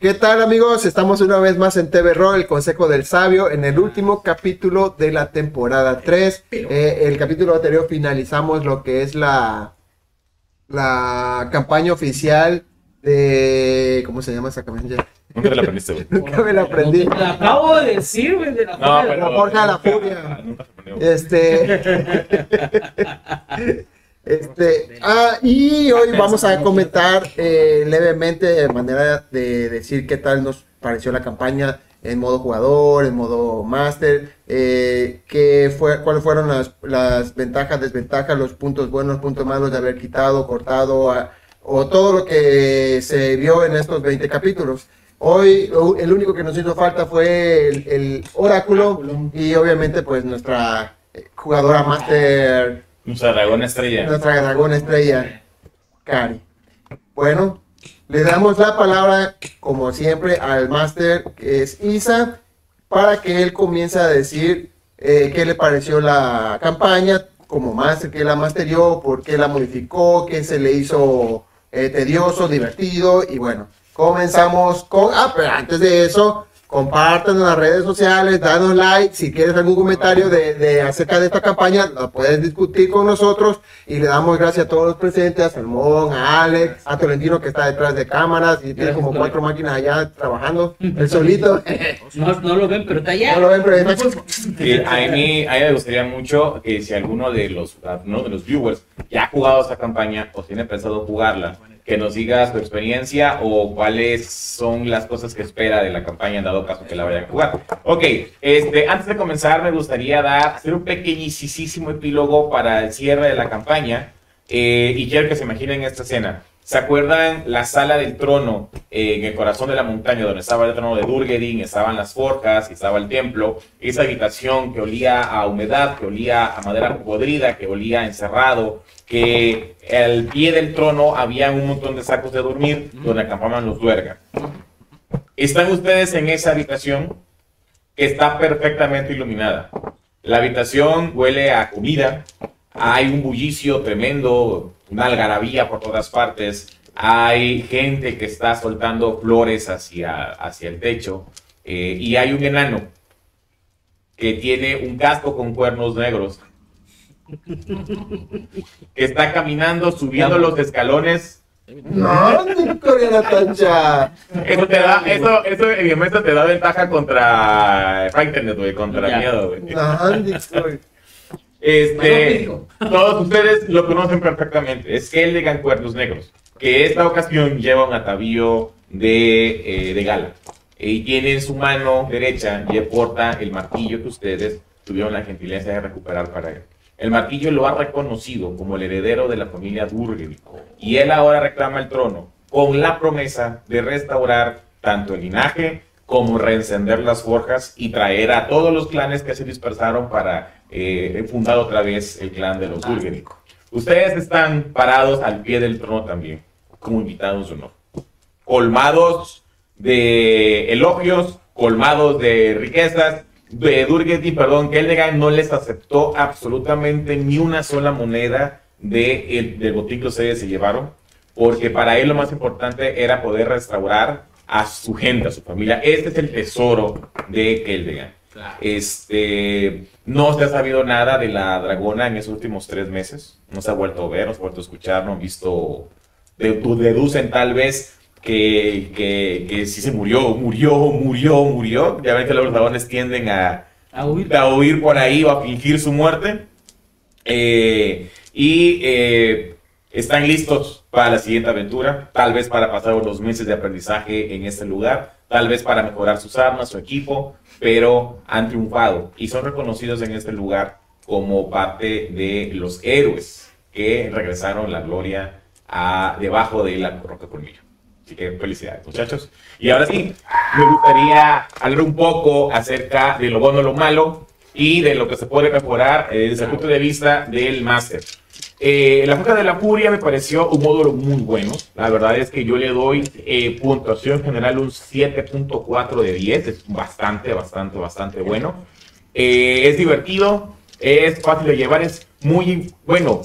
¿Qué tal amigos? Estamos una vez más en TV Roll, el Consejo del Sabio, en el último capítulo de la temporada 3. Eh, el capítulo anterior finalizamos lo que es la, la campaña oficial de... ¿Cómo se llama esa campaña? Nunca te la aprendiste, güey. Nunca me la aprendí. Te la acabo de decir, güey, de la No, forja de pero- La Forja de la Furia. Nunca se aprendió, güey. Este. Este, ah, y hoy vamos a comentar eh, levemente de manera de decir qué tal nos pareció la campaña en modo jugador, en modo master, eh, qué fue, cuáles fueron las, las ventajas, desventajas, los puntos buenos, puntos malos de haber quitado, cortado, a- o todo lo que se vio en estos 20 capítulos. Hoy el único que nos hizo falta fue el, el oráculo y obviamente pues nuestra eh, jugadora master Nuestra dragón estrella. nuestra dragón estrella, Cari. Bueno, le damos la palabra, como siempre, al máster, que es Isa, para que él comience a decir eh, qué le pareció la campaña como máster, qué la masterió, por qué la modificó, qué se le hizo eh, tedioso, divertido, y bueno, comenzamos con... Ah, pero antes de eso... Compartan en las redes sociales, danos like, si quieres algún comentario de, de acerca de esta campaña, lo puedes discutir con nosotros y le damos gracias a todos los presentes, a Salmón, a Alex, a Tolentino que está detrás de cámaras y tiene como cuatro máquinas allá trabajando, él solito. No, no lo ven, pero está allá. No lo ven, pero está. Sí, a mí, a mí me gustaría mucho que si alguno de los, uno de los viewers ya ha jugado esta campaña o tiene pensado jugarla, que nos diga su experiencia o cuáles son las cosas que espera de la campaña en dado caso que la vaya a jugar. Ok, este, antes de comenzar me gustaría dar, hacer un pequeñísimo epílogo para el cierre de la campaña eh, y quiero que se imaginen esta escena. ¿Se acuerdan la sala del trono eh, en el corazón de la montaña donde estaba el trono de Durgedin, estaban las forjas estaba el templo? Esa habitación que olía a humedad, que olía a madera podrida, que olía a encerrado, que al pie del trono había un montón de sacos de dormir donde acampaban los duerga. Están ustedes en esa habitación que está perfectamente iluminada. La habitación huele a comida, hay un bullicio tremendo, una algarabía por todas partes, hay gente que está soltando flores hacia, hacia el techo eh, y hay un enano que tiene un casco con cuernos negros que está caminando, subiendo los escalones. No, coreana tancha. Eso te da, eso, eso en mi mesa te da ventaja contra Frightened, güey, contra Ya. miedo, güey. No. Este, todos ustedes lo conocen perfectamente. Es Heldegan Cuernos Negros, que esta ocasión lleva un atavío de, eh, de gala. Y tiene en su mano derecha y porta el martillo que ustedes tuvieron la gentileza de recuperar para él. El martillo lo ha reconocido como el heredero de la familia Durgel. Y él ahora reclama el trono con la promesa de restaurar tanto el linaje como reencender las forjas y traer a todos los clanes que se dispersaron para eh, fundar otra vez el clan de los Durgel. Ustedes están parados al pie del trono también, como invitados de honor. Colmados de elogios, colmados de riquezas. De Durgeti, perdón, que Eldegan no les aceptó absolutamente ni una sola moneda de el- del botín que ustedes se llevaron, porque para él lo más importante era poder restaurar a su gente, a su familia. Este es el tesoro de Keldegan. Este, no se ha sabido nada de la dragona en esos últimos tres meses. No se ha vuelto a ver, no se ha vuelto a escuchar, no han visto. de- deducen tal vez que, que, que sí se murió, murió, murió, murió. Ya ven que los dragones tienden a, A huir. a huir por ahí o a fingir su muerte. Eh, y eh, están listos para la siguiente aventura, tal vez para pasar unos meses de aprendizaje en este lugar, tal vez para mejorar sus armas, su equipo, pero han triunfado y son reconocidos en este lugar como parte de los héroes que regresaron la gloria a, debajo de la roca colmillo. Así que felicidades, muchachos. Y ahora sí, me gustaría hablar un poco acerca de lo bueno, lo malo y de lo que se puede mejorar desde el punto de vista del máster. Eh, la Fuga de la Furia me pareció un módulo muy bueno. La verdad es que yo le doy eh, puntuación general un 7.4 de 10. Es bastante, bastante, bastante bueno. Eh, es divertido, es fácil de llevar, es muy bueno.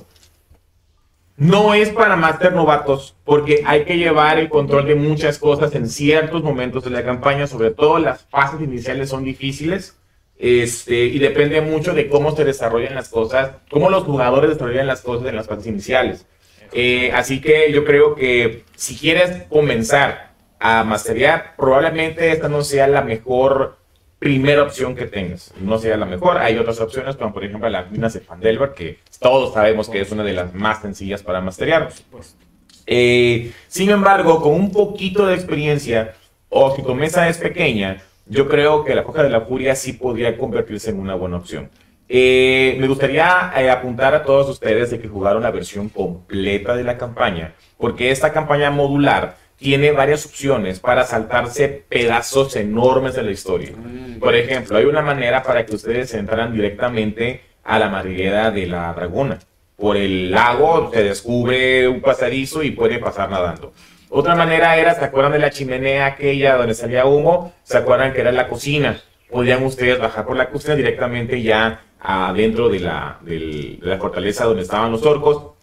No es para máster novatos, porque hay que llevar el control de muchas cosas en ciertos momentos de la campaña, sobre todo las fases iniciales son difíciles. Este, y depende mucho de cómo se desarrollan las cosas, cómo los jugadores desarrollan las cosas en las fases iniciales. Eh, así que yo creo que si quieres comenzar a masterear, probablemente esta no sea la mejor primera opción que tengas. No sea la mejor. Hay otras opciones, como por ejemplo las minas de Fandelver, que todos sabemos que es una de las más sencillas para masterear. Eh, sin embargo, con un poquito de experiencia, o si tu mesa es pequeña, yo creo que la Coja de la Furia sí podría convertirse en una buena opción. Eh, me gustaría eh, apuntar a todos ustedes de que jugaron la versión completa de la campaña, porque esta campaña modular tiene varias opciones para saltarse pedazos enormes de la historia. Mm. Por ejemplo, hay una manera para que ustedes entraran directamente a la madriguera de la dragona. Por el lago se descubre un pasadizo y puede pasar nadando. Otra manera era, ¿se acuerdan de la chimenea aquella donde salía humo? ¿Se acuerdan que era la cocina? Podían ustedes bajar por la cocina directamente ya adentro de la, de la fortaleza donde estaban los orcos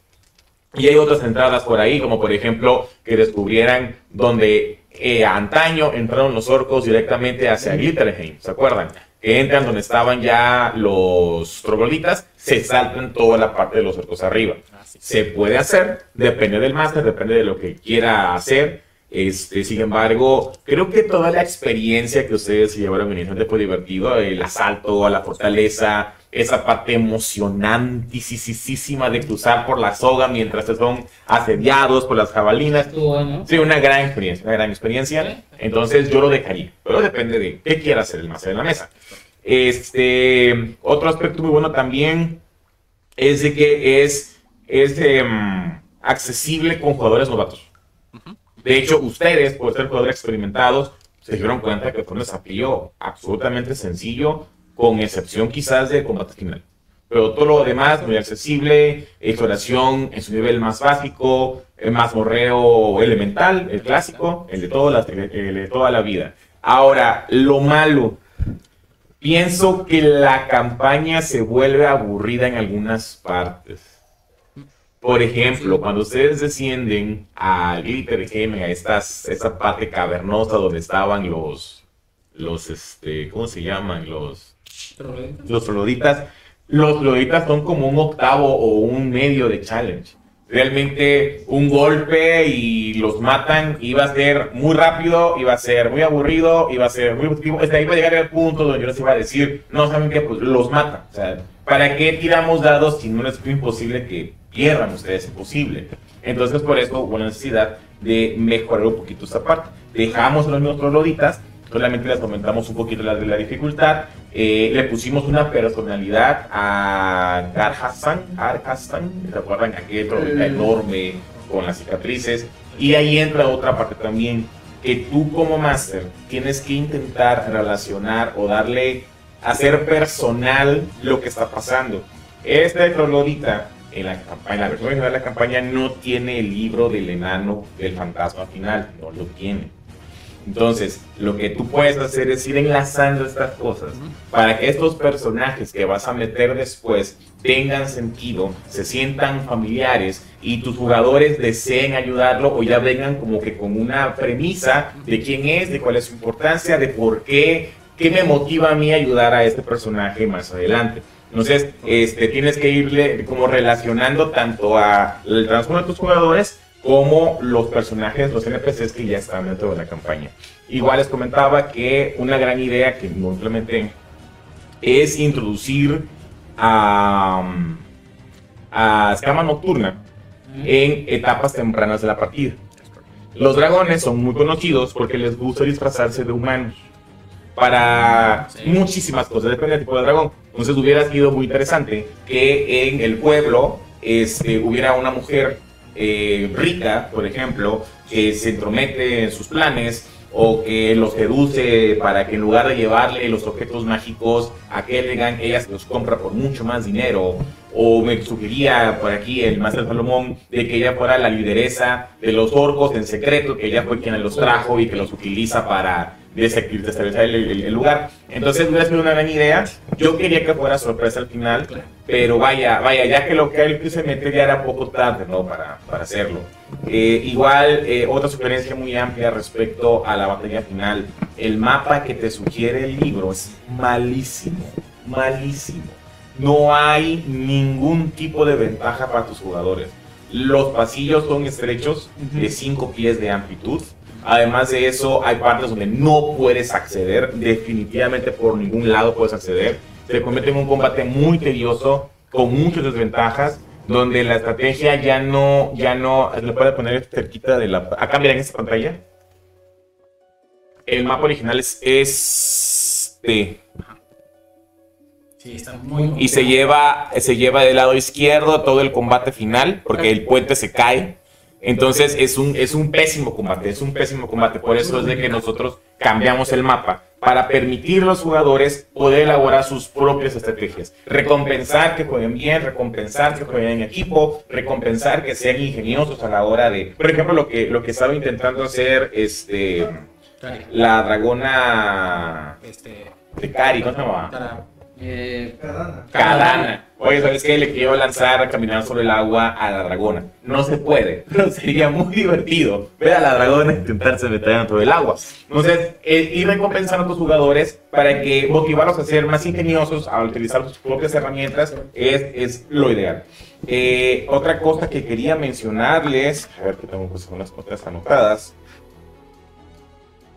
y hay otras entradas por ahí, como por ejemplo que descubrieran donde eh, antaño entraron los orcos directamente hacia Glitterheim, ¿se acuerdan? Entran donde estaban ya los trogloditas, se saltan toda la parte de los orcos arriba. Se puede hacer, depende del máster, depende de lo que quiera hacer. Este, sin embargo, creo que toda la experiencia que ustedes se llevaron inicialmente fue divertido, el asalto a la fortaleza, esa parte emocionantísima de cruzar por la soga mientras son asediados por las jabalinas. Sí, una gran experiencia, una gran experiencia. Entonces yo lo dejaría, pero depende de qué quiera hacer el máster en la mesa. Este, otro aspecto muy bueno también es de que es, es em, accesible con jugadores novatos. De hecho, ustedes, por ser jugadores experimentados, se dieron cuenta que fue un desafío absolutamente sencillo con excepción quizás de combate final. Pero todo lo demás, muy accesible, exploración en su nivel más básico, el más morreo elemental, el clásico, el de, toda el de toda la vida. Ahora, lo malo, pienso que la campaña se vuelve aburrida en algunas partes. Por ejemplo, cuando ustedes descienden a Glitterheim, a estas, esta parte cavernosa donde estaban los, los, este, ¿cómo se llaman? Los, los floritas, los floritas son como un octavo o un medio de challenge. Realmente un golpe y los matan iba a ser muy rápido, iba a ser muy aburrido, iba a ser muy positivo. Este, iba a llegar al punto donde yo les iba a decir, no saben qué, pues los matan. O sea, ¿para qué tiramos dados si no es imposible que pierdan ustedes? Imposible. Entonces, por eso hubo la necesidad de mejorar un poquito esta parte. Dejamos los mismos trogloditas, solamente les comentamos un poquito la, de la dificultad eh, le pusimos una personalidad a Gar Hassan, ¿se acuerdan? Aquel mm. enorme con las cicatrices. Y ahí entra otra parte también, que tú como máster tienes que intentar relacionar o darle, hacer personal lo que está pasando. Este troglodita, en la, en la versión original de la campaña, no tiene el libro del enano del fantasma final, no lo tiene. Entonces, lo que tú puedes hacer es ir enlazando estas cosas para que estos personajes que vas a meter después tengan sentido, se sientan familiares y tus jugadores deseen ayudarlo o ya vengan como que con una premisa de quién es, de cuál es su importancia, de por qué, qué me motiva a mí a ayudar a este personaje más adelante. Entonces, este, tienes que irle como relacionando tanto al transcurso de tus jugadores como los personajes, los NPCs que ya están dentro de la campaña. Igual les comentaba que una gran idea que no implementé es introducir a, a Escama Nocturna en etapas tempranas de la partida. Los dragones son muy conocidos porque les gusta disfrazarse de humanos para muchísimas cosas, depende del tipo de dragón. Entonces hubiera sido muy interesante que en el pueblo este, hubiera una mujer eh, rica, por ejemplo, que se entromete en sus planes o que los seduce para que en lugar de llevarle los objetos mágicos a Kellegan, ella se los compra por mucho más dinero. O me sugería por aquí el Master Salomón de que ella fuera la lideresa de los orcos en secreto, que ella fue quien los trajo y que los utiliza para desestabilizar el, el, el, lugar. Entonces hubiera sido una gran idea. Yo quería que fuera sorpresa al final, pero vaya, vaya, ya que lo que él se mete ya era poco tarde, ¿no? Para, para hacerlo. Eh, igual, eh, otra sugerencia muy amplia respecto a la batalla final. El mapa que te sugiere el libro es malísimo, malísimo. No hay ningún tipo de ventaja para tus jugadores. Los pasillos son estrechos, de 5 pies de amplitud. Además de eso, hay partes donde no puedes acceder. Definitivamente por ningún lado puedes acceder. Se convierte en un combate muy tedioso, con muchas desventajas, donde la estrategia ya no, ya no, le puede poner cerquita de la... Acá miren en esta pantalla. El mapa original es este. Sí, está muy y se lleva, se lleva del lado izquierdo todo el combate final, porque el puente se cae. Entonces es un, es un pésimo combate, es un pésimo combate. Por eso es de que nosotros cambiamos el mapa para permitir a los jugadores poder elaborar sus propias estrategias. Recompensar que jueguen bien, recompensar que jueguen en equipo, recompensar que sean ingeniosos a la hora de... Por ejemplo, lo que, lo que estaba intentando hacer este, la dragona Este. de Kari, ¿cómo se llama? Para, eh, Kadana. Oye, ¿sabes qué? Le quiero lanzar a caminar sobre el agua a la dragona. No se puede, pero sería muy divertido ver a la dragona intentarse meter dentro del agua. Entonces, eh, ir recompensando a tus jugadores para que motivarlos a ser más ingeniosos, a utilizar sus propias herramientas, es, es lo ideal. Eh, otra cosa que quería mencionarles, a ver que tengo pues, unas cosas anotadas.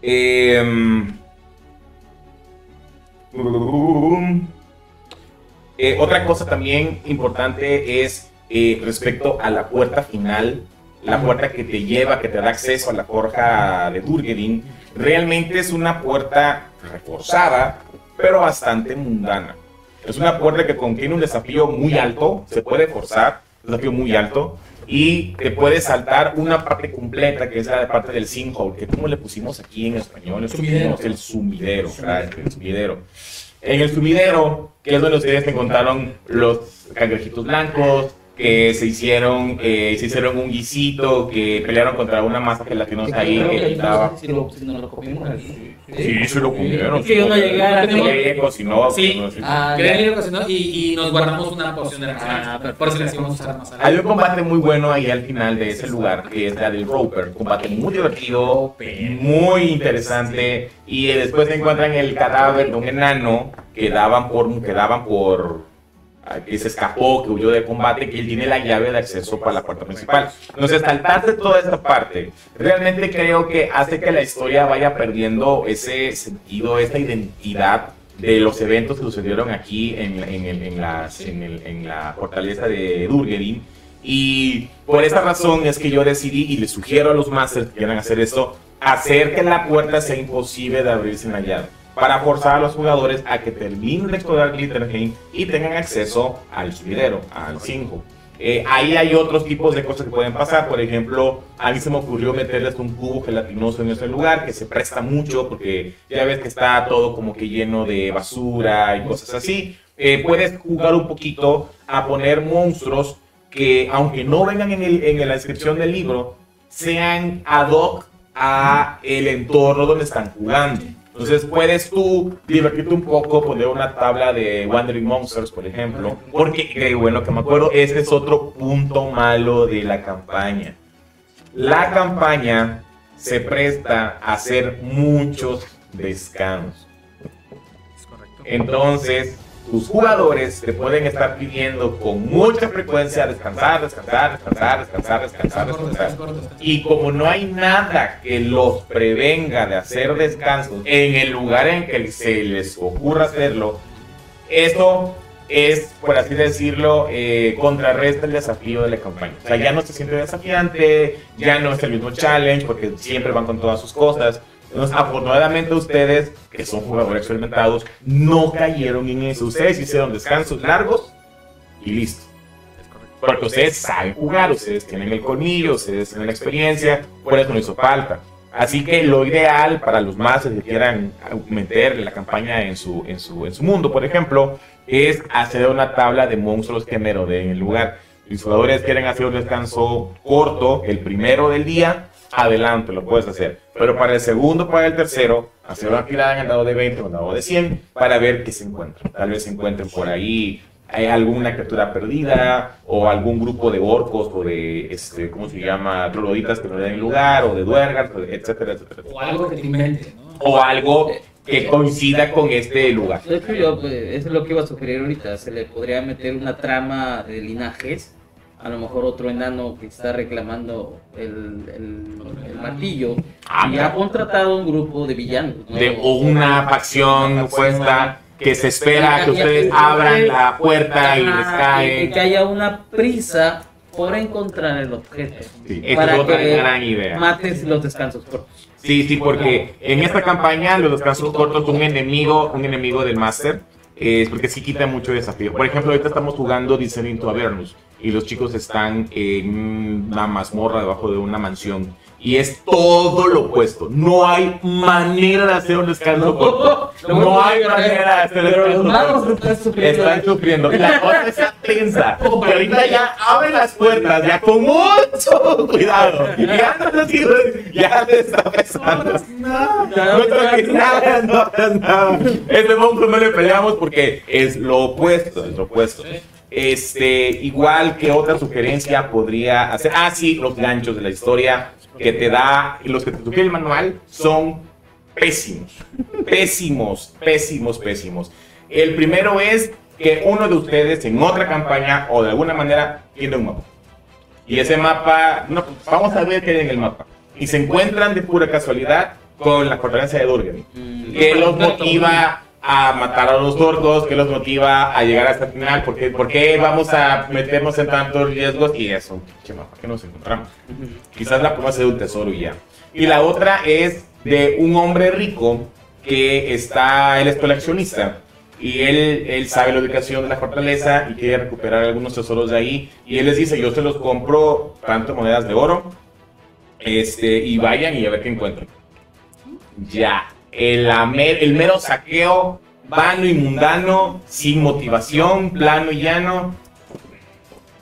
Eh, eh, otra cosa también importante es eh, respecto a la puerta final, la puerta que te lleva, que te da acceso a la forja de Durgedin. Realmente es una puerta reforzada, pero bastante mundana. Es una puerta que contiene un desafío muy alto, se puede forzar, un desafío muy alto, y te puede saltar una parte completa, que es la parte del sinkhole, que como le pusimos aquí en español, pusimos el sumidero, el sumidero. En el sumidero, que es donde ustedes encontraron los cangrejitos blancos, que se hicieron, eh, se hicieron un guisito, que pelearon contra una masa gelatinosa ahí que estaba... no si, lo, si nos lo comimos ahí. Sí, se lo comieron. Es que yo no llegué a Sí, cocinó, Sí. cocinó, Ah, ir ocasionó y, y nos guardamos una porción de la Ah, pero- Por eso les íbamos a usar más Hay un combate muy bueno ahí al final de ese lugar, que es la del Roper. Un combate muy divertido, muy interesante. Y después se encuentran el cadáver de un enano que daban por, que daban por que se escapó, que huyó de combate, que él tiene la llave de acceso para la puerta principal. Entonces, saltarse toda esta parte, realmente creo que hace que la historia vaya perdiendo ese sentido, esa identidad de los eventos que sucedieron aquí en, en, el- en las- en el- la fortaleza de Durgerin. Y por esa razón es que yo decidí, y les sugiero a los masters que quieran hacer esto, hacer que la puerta sea imposible de abrirse en la llave. Para forzar a los jugadores a que terminen de explorar Glitterheim y tengan acceso al subidero, al 5. ahí hay otros tipos de cosas que pueden pasar. Por ejemplo, a mí se me ocurrió meterles un cubo gelatinoso en ese lugar que se presta mucho porque ya ves que está todo como que lleno de basura y cosas así. Eh, puedes jugar un poquito a poner monstruos que, aunque no vengan en, el- en la descripción del libro, sean ad hoc a el entorno donde están jugando. Entonces puedes tú divertirte un poco, poner una tabla de Wandering Monsters, por ejemplo, porque, eh, bueno, que me acuerdo, este es otro punto malo de la campaña. La campaña se presta a hacer muchos correcto. Entonces, tus jugadores te pueden estar pidiendo con mucha frecuencia descansar, descansar, descansar, descansar, descansar, descansar. Y como no hay nada que los prevenga de hacer descansos en el lugar en que se les ocurra hacerlo, eso es, por así decirlo, eh, contrarresta el desafío de la campaña. O sea, ya no se siente desafiante, ya no es el mismo challenge, porque siempre van con todas sus cosas. Entonces, afortunadamente ustedes, que son jugadores experimentados, no cayeron en eso. Ustedes hicieron descansos largos y listo. Porque ustedes saben jugar, ustedes tienen el colmillo, ustedes tienen la experiencia, por eso no hizo falta. Así que lo ideal para los más que quieran meter la campaña en su, en su, en su mundo, por ejemplo, es hacer una tabla de monstruos que merodeen el lugar. Los jugadores quieren hacer un descanso corto, el primero del día, adelante, lo puedes hacer. Pero para el segundo, para el tercero, hacer una tirada en el dado de 20 o un dado de 100 para ver qué se encuentra. Tal vez se encuentren por ahí hay alguna criatura perdida o algún grupo de orcos o de, este, ¿cómo se llama? Troloditas que no le den lugar o de duergas, etcétera, etcétera. O algo que te invente, ¿no? O algo que coincida con este lugar. De hecho, yo, pues, eso es lo que iba a sugerir ahorita. Se le podría meter una trama de linajes. A lo mejor otro enano que está reclamando el, el- el martillo. Ah, y ha contratado un grupo de villanos. ¿no? de una facción puesta que se espera que ustedes abran la puerta y les y que caen. haya una prisa por encontrar el objeto. Sí, esa Para es otra que gran idea. Mates los descansos cortos. Sí, sí, porque en esta campaña los descansos cortos un enemigo, un enemigo del máster, es porque sí quita mucho desafío. Por ejemplo, ahorita estamos jugando Descending to Avernus y los chicos están en una mazmorra debajo de una mansión y es todo lo opuesto. No hay manera de hacer un descanso corto. No hay manera de hacer un Pero los magos están sufriendo. Están sufriendo. Y la cosa está tensa. Porque ahorita ya abren las puertas, ya con mucho cuidado. Ya no sirve, ya te está pesando. No toques nada, no hagas nada. Este monstruo no le peleamos porque es lo opuesto, es lo opuesto. Este, igual que otra sugerencia podría hacer. Ah, sí, los ganchos de la historia que te da, los que te sugiere el manual son pésimos. Pésimos, pésimos, pésimos. El primero es que uno de ustedes en otra campaña o de alguna manera tiene un mapa. Y ese mapa, no, vamos a ver qué hay en el mapa. Y se encuentran de pura casualidad con la fortaleza de Durgen que los motiva a matar a los gordos, que los motiva a llegar hasta el final, porque ¿por qué vamos a meternos en tantos riesgos? Y eso, pinche mapa que nos encontramos. Quizás la promesa de un tesoro y ya. Y la otra es de un hombre rico que está, él es coleccionista. Y él, él sabe la ubicación de la fortaleza y quiere recuperar algunos tesoros de ahí. Y él les dice, yo se los compro tanto monedas de oro. Este, y vayan y a ver qué encuentran. Ya. El, el mero saqueo, vano y mundano, sin motivación, plano y llano.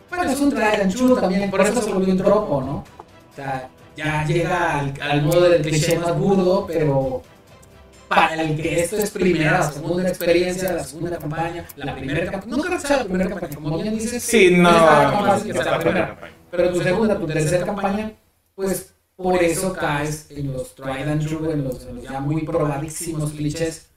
Bueno, es un traje chulo también, por eso se volvió un tropo, ¿no? O sea, ya llega al, al modo del cliché más burdo, pero para el que esto es primera, la segunda experiencia, la segunda campaña, la primera campaña, no creo que sea la primera campaña, como bien dices, Sí, no. fácil que sea la primera. Pero tu segunda, tu tercera campaña, pues por eso caes en los tried and true, en los, ya muy probadísimos clichés.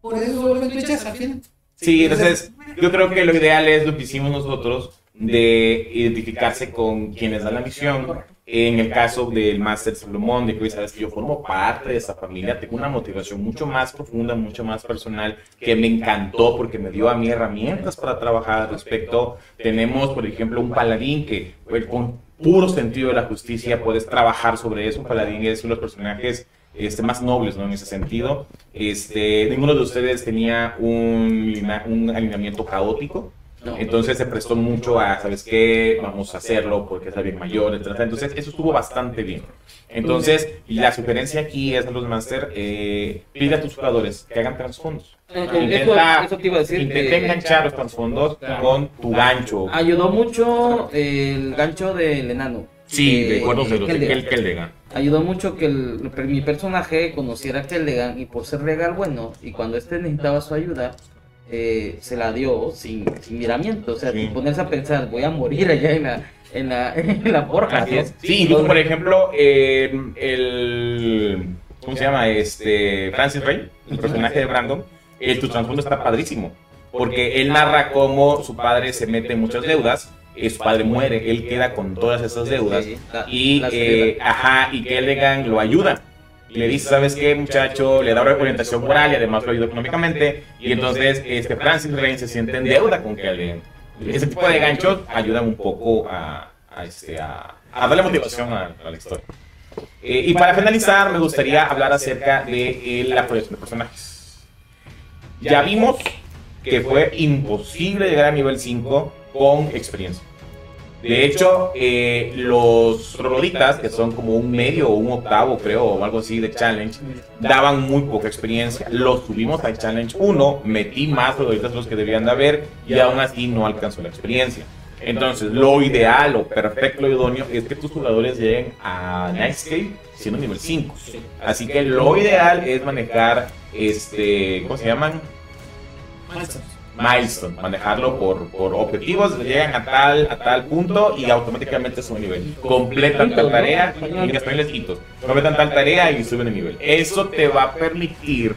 Por eso vuelven clichés al fin. Sí, entonces yo creo que lo ideal es lo que hicimos nosotros de identificarse con quienes dan la misión. En el caso del Master Salomón, de que sabes que yo formo parte de esa familia, tengo una motivación mucho más profunda, mucho más personal, que me encantó porque me dio a mí herramientas para trabajar al respecto. Tenemos, por ejemplo, un paladín que con puro sentido de la justicia puedes trabajar sobre eso. Paladín es uno de los personajes este, más nobles ¿no? en ese sentido. Este, ninguno de ustedes tenía un alineamiento caótico. Entonces se prestó mucho a, ¿sabes qué? Vamos a hacerlo porque es alguien mayor, etc. Entonces eso estuvo bastante bien. Entonces, y la sugerencia aquí es a los Master, eh, pide a tus jugadores que hagan trasfondos. Eh, eh, Intenta, eso, eso te iba a decir. intenta eh, enganchar los trasfondos con tu gancho. Ayudó mucho el gancho del enano. Sí, de acuerdo de Keldegan. Kel Keldegan. Ayudó mucho que el- mi personaje conociera a Keldegan y por ser regal bueno, y cuando este necesitaba su ayuda, eh, se la dio sin, sin miramiento. O sea, Sí. sin ponerse a pensar, voy a morir allá en la, en la, en la. Sí, incluso por ejemplo, eh, el. ¿Cómo se llama? Este. Francis Ray, el personaje de Brandon. El, tu trasfondo está padrísimo. Porque él narra cómo su padre se mete en muchas deudas. Y su padre muere. Él queda con todas esas deudas. Sí, la- Y, eh, ajá, y Kellegan lo ayuda. Le dice, ¿sabes qué, muchacho? Le da orientación moral y además lo ayuda económicamente. Y entonces este Francis Ray se siente en deuda con Kellegan. Ese tipo de ganchos ayudan un poco este, a, a darle motivación a, a la historia. Eh, y para finalizar, me gustaría hablar acerca de eh, la proyección de personajes. Ya vimos que fue imposible llegar a nivel 5 con experiencia. De hecho, eh, los trogloditas, que son como un medio o un octavo, creo, o algo así de challenge, daban muy poca experiencia. Los subimos al challenge 1, metí más trogloditas de los que debían de haber y aún así no alcanzó la experiencia. Entonces, lo ideal o perfecto, lo idóneo es que tus jugadores lleguen a Nightscape siendo nivel 5. Así que lo ideal es manejar, este, ¿cómo se llaman? Milestone, manejarlo por, por objetivos, llegan a tal, a tal punto y automáticamente suben nivel. Completan tal tarea, en español es hitos, completan tal tarea y suben de nivel. Eso te va a permitir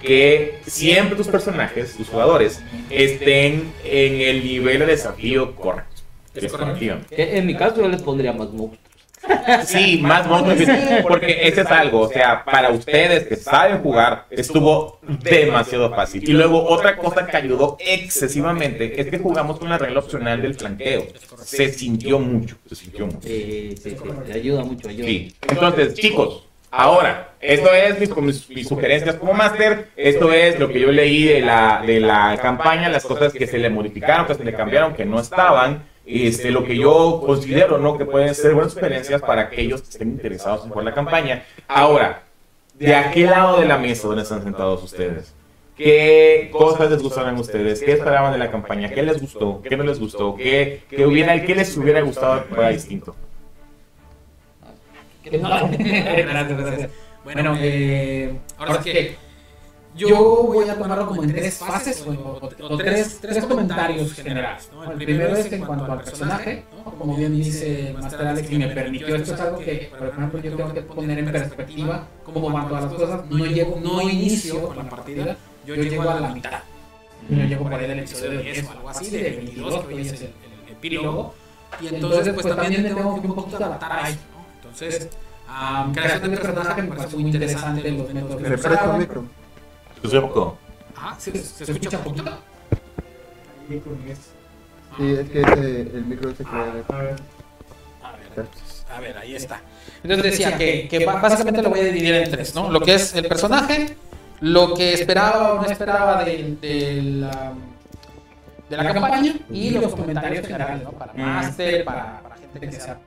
que siempre tus personajes, tus jugadores, estén en el nivel de desafío correcto. En mi caso yo les pondría más monstruos. Sí, más monstruos. Porque ese es algo, o sea, para ustedes que saben jugar, estuvo demasiado fácil. Y luego otra cosa que ayudó excesivamente es que jugamos con la regla opcional del flanqueo. Se sintió mucho, se sintió mucho. Sí, sí, sí, ayuda mucho, ayuda. Sí. Entonces, chicos, Ahora, esto es mis, mis, sugerencias como máster, esto es lo que yo leí de la, de la campaña, las cosas que se le modificaron, que se le cambiaron, que no estaban, este, lo que yo considero ¿no? que pueden ser buenas sugerencias para aquellos que estén interesados en jugar la campaña. Ahora, ¿de aquel lado de la mesa donde están sentados ustedes? ¿Qué cosas les gustaron a ustedes? ¿Qué esperaban de la campaña? ¿Qué les gustó? ¿Qué no les gustó? ¿Qué, qué, hubiera, qué les hubiera gustado que fuera distinto? Bueno, eh, ahora sí que yo voy a tomarlo como en tres fases o, tres, tres, comentarios generales. ¿no? El primero es en cuanto al personaje, como bien dice Master Alex, y me permitió, esto es algo que, por ejemplo, yo tengo que poner en perspectiva cómo van todas las cosas. No, llego, no inicio con la partida, yo llego a la mitad. Yo llego por ahí del episodio 10 o algo así, de 22, que hoy es el, epílogo. Y entonces, pues también me tengo que un poquito adaptar ahí. ¿no? Entonces, um, creación de personaje me parece muy interesante los métodos que se micro. ¿Se escucha poco? Ah, ¿se, se escucha poquito? Sí, es que ese, el micro se crea. Ah, a ver. A ver, ahí está. Entonces decía que, que básicamente lo voy a dividir en tres, ¿no? Lo que es el personaje, lo que esperaba o no esperaba de, de, la, de la campaña y los comentarios generales, ¿no? Para Master, para, para gente que sea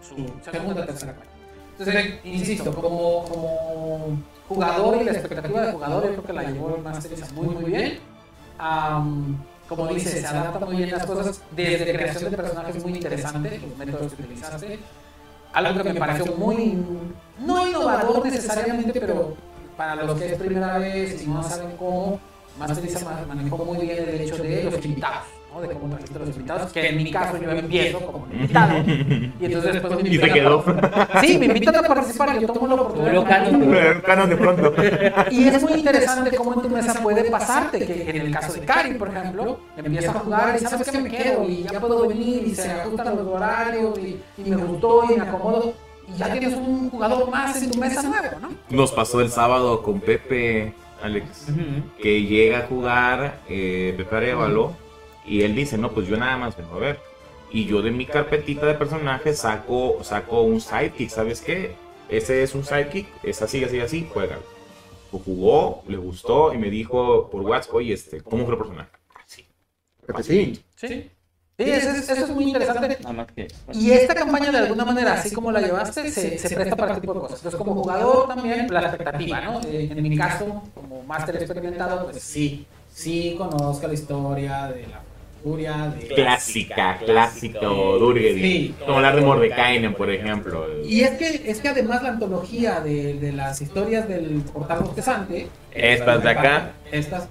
su segunda o tercera campaña. Entonces, insisto, como, como jugador y la expectativa de jugador, yo creo que la llevó el Master muy, muy bien. Um, como dices, se adapta muy bien las cosas. Desde creación de personajes muy interesante, los métodos que utilizaste. Algo que me pareció muy, no innovador necesariamente, pero para los que es primera vez y no saben cómo, Master manejó muy bien el hecho de los invitados de cómo registro los invitados, que en mi caso yo empiezo como invitado. Y entonces después me invitan. Y se quedó. Sí, me invitan a participar y yo tomo la oportunidad. Canon de pronto. Y es muy interesante cómo en tu mesa puede pasarte, que en el caso de Cari, por ejemplo, empieza a jugar y sabes que me quedo y ya puedo venir y se ajustan los horarios y, y me gustó y me acomodo. Y ya tienes un jugador más en tu mesa nuevo, ¿no? Nos pasó el sábado con Pepe, Alex, que llega a jugar eh, Pepe Arevalo y él dice, no, pues yo nada más vengo a ver. Y yo de mi carpetita de personajes saco, saco un sidekick, ¿sabes qué? Ese es un sidekick, es así, así, así, juega. Lo jugó, le gustó y me dijo por WhatsApp, oye, este, ¿cómo fue el personaje? Sí. Sí. Sí. Sí, eso es, eso es muy interesante. Y esta campaña, de alguna manera, así como la llevaste, se, se presta para este tipo de cosas. Entonces, como jugador también, la expectativa, ¿no? En mi caso, como máster experimentado, pues sí, sí conozco la historia de la clásica, clásico Durge, como la de Mordekainen, por ejemplo. Y es que, es que además la antología de, de las historias del portal bostezante, estas de acá, estas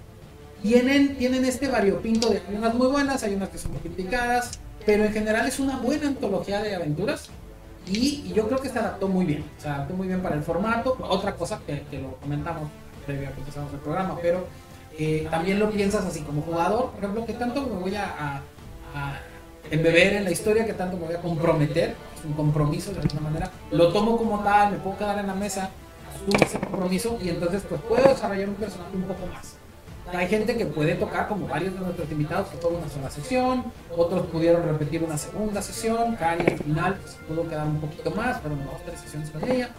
tienen, tienen este variopinto de hay unas muy buenas, hay unas que son muy criticadas, pero en general es una buena antología de aventuras. Y, yo creo que se adaptó muy bien, se adaptó muy bien para el formato. Otra cosa que, que lo comentamos previo a que empezamos el programa, pero eh, también lo piensas así como jugador, por ejemplo, que tanto me voy a, a, embeber en la historia, que tanto me voy a comprometer, es un compromiso de alguna manera, lo tomo como tal, me puedo quedar en la mesa, asumo ese compromiso y entonces pues puedo desarrollar un personaje un poco más. Hay gente que puede tocar, como varios de nuestros invitados, que toca una sola sesión, otros pudieron repetir una segunda sesión, Cari al final pues, pudo quedar un poquito más, pero dos, tres sesiones con ella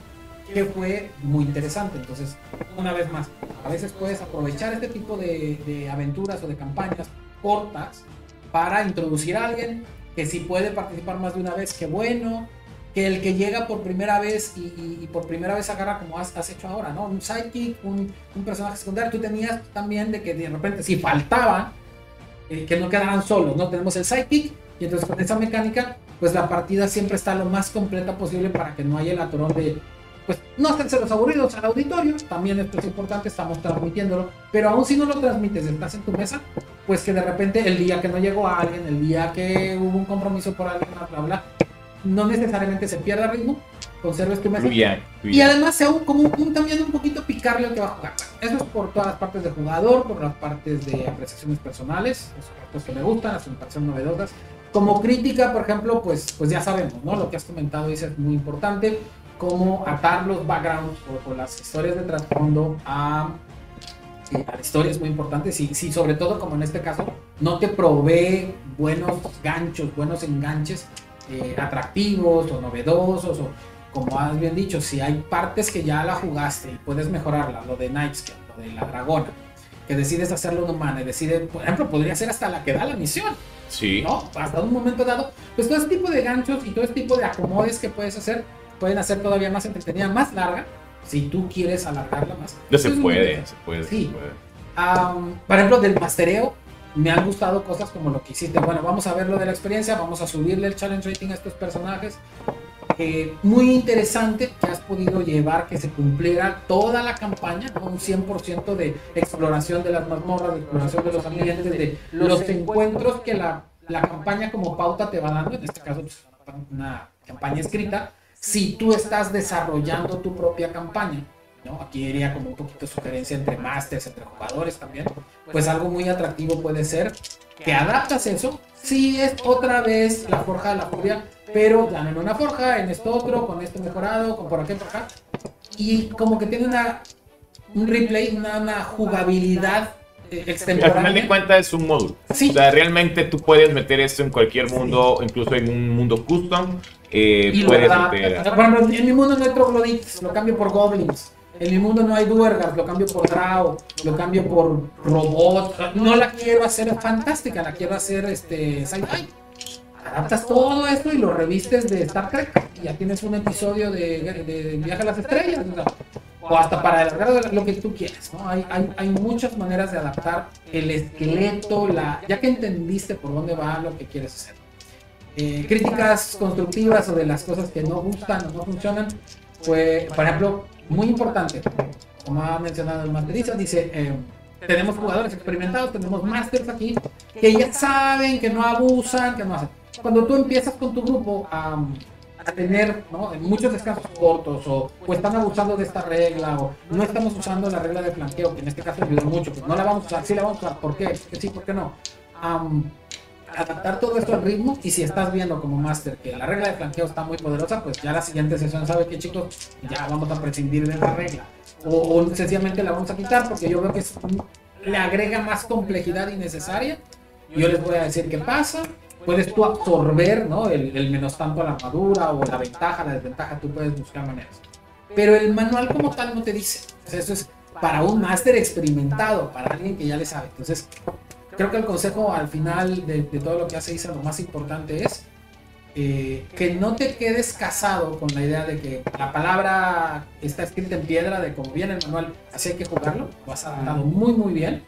que fue muy interesante. Entonces, una vez más, a veces puedes aprovechar este tipo de, aventuras o de campañas cortas para introducir a alguien que si puede participar más de una vez, qué bueno, que el que llega por primera vez y, por primera vez agarra como has, hecho ahora, ¿no? Un sidekick, un, personaje secundario. Tú tenías también de que de repente si faltaban, eh, que no quedaran solos, ¿no? Tenemos el sidekick Y entonces con esa mecánica, pues la partida siempre está lo más completa posible para que no haya el atorón de, pues no hacerse los aburridos al auditorio, también esto es importante, estamos transmitiéndolo, pero aún si no lo transmites, estás en tu mesa, pues que de repente el día que no llegó a alguien, el día que hubo un compromiso por alguien, bla, bla, bla, no necesariamente se pierda ritmo, conserves tu mesa. Fluya, Y además sea un, como un, también un poquito picarle al que va a jugar. Eso es por todas las partes del jugador, por las partes de apreciaciones personales, los aspectos que me gustan, las parecen novedosas. Como crítica, por ejemplo, pues, pues ya sabemos, ¿no? Lo que has comentado dice es muy importante, cómo atar los backgrounds o, o las historias de trasfondo a, a la historia es muy importante. Si, si sobre todo, como en este caso, no te provee buenos ganchos, buenos enganches eh, atractivos o novedosos o como has bien dicho, si hay partes que ya la jugaste y puedes mejorarla, lo de Nightscan, lo de la dragona, que decides hacerlo de humana y decide, por ejemplo, podría ser hasta la que da la misión, Sí. ¿no? Hasta un momento dado, pues todo este tipo de ganchos y todo este tipo de acomodes que puedes hacer, pueden hacer todavía más entretenida, más larga, si tú quieres alargarla más. No se puede, se puede, Sí. se puede. Am, por ejemplo, del mastereo, me han gustado cosas como lo que hiciste. Bueno, vamos a ver lo de la experiencia, vamos a subirle el challenge rating a estos personajes. Eh, muy interesante que has podido llevar que se cumpliera toda la campaña, ¿no? un 100% de exploración de las mazmorras, de exploración de los ambientes, de los encuentros que la, la campaña como pauta te va dando, en este caso pues, una campaña escrita, si tú estás desarrollando tu propia campaña. ¿no? Aquí iría como un poquito sugerencia entre masters, entre jugadores también. Pues algo muy atractivo puede ser que adaptas eso. Sí es otra vez la forja de la furia, pero ya no en una forja, en esto otro, con esto mejorado, con por aquí, por acá. Y como que tiene una, un replay, una, una jugabilidad eh, Al final de cuentas es un módulo. Sí. O sea, realmente tú puedes meter esto en cualquier mundo, incluso en un mundo custom. Eh, puedes por ejemplo, en mi mundo no hay troglodites, lo cambio por goblins. En mi mundo no hay duergas, lo cambio por drow, lo cambio por robots. No la quiero hacer fantástica, la quiero hacer este sci-fi. Adaptas todo esto y lo revistes de Star Trek y ya tienes un episodio de, de Viaje a las Estrellas. o hasta para alargar lo que tú quieras, ¿no? Hay, hay, hay muchas maneras de adaptar el esqueleto, la, ya que entendiste por dónde va lo que quieres hacer. Eh, críticas constructivas o de las cosas que no gustan o no funcionan, fue, por ejemplo, muy importante, como ha mencionado el Masteriza, dice, eh, tenemos jugadores experimentados, tenemos masters aquí, que ya saben, que no abusan, que no hacen. Cuando tú empiezas con tu grupo a, a tener ¿no? muchos descansos cortos o, o están abusando de esta regla o no estamos usando la regla de flanqueo, que en este caso ayudó mucho, pues no la vamos a usar, sí la vamos a usar, ¿por qué? Sí, ¿por qué no? Am, adaptar todo esto al ritmo y si estás viendo como máster que la regla de flanqueo está muy poderosa, pues ya la siguiente sesión sabe que chicos, ya vamos a prescindir de esa regla. O, o sencillamente la vamos a quitar porque yo veo que es- le agrega más complejidad innecesaria. Yo les voy a decir qué pasa. Puedes tú absorber ¿no? el, el menos tanto a la armadura o la ventaja, la desventaja, tú puedes buscar maneras. Pero el manual como tal no te dice. Eso es para un máster experimentado, para alguien que ya le sabe. Entonces, creo que el consejo al final de, de todo lo que hace Isa, lo más importante es eh, que no te quedes casado con la idea de que la palabra está escrita en piedra, de como viene el manual, así hay que jugarlo. Lo has adaptado muy, muy bien.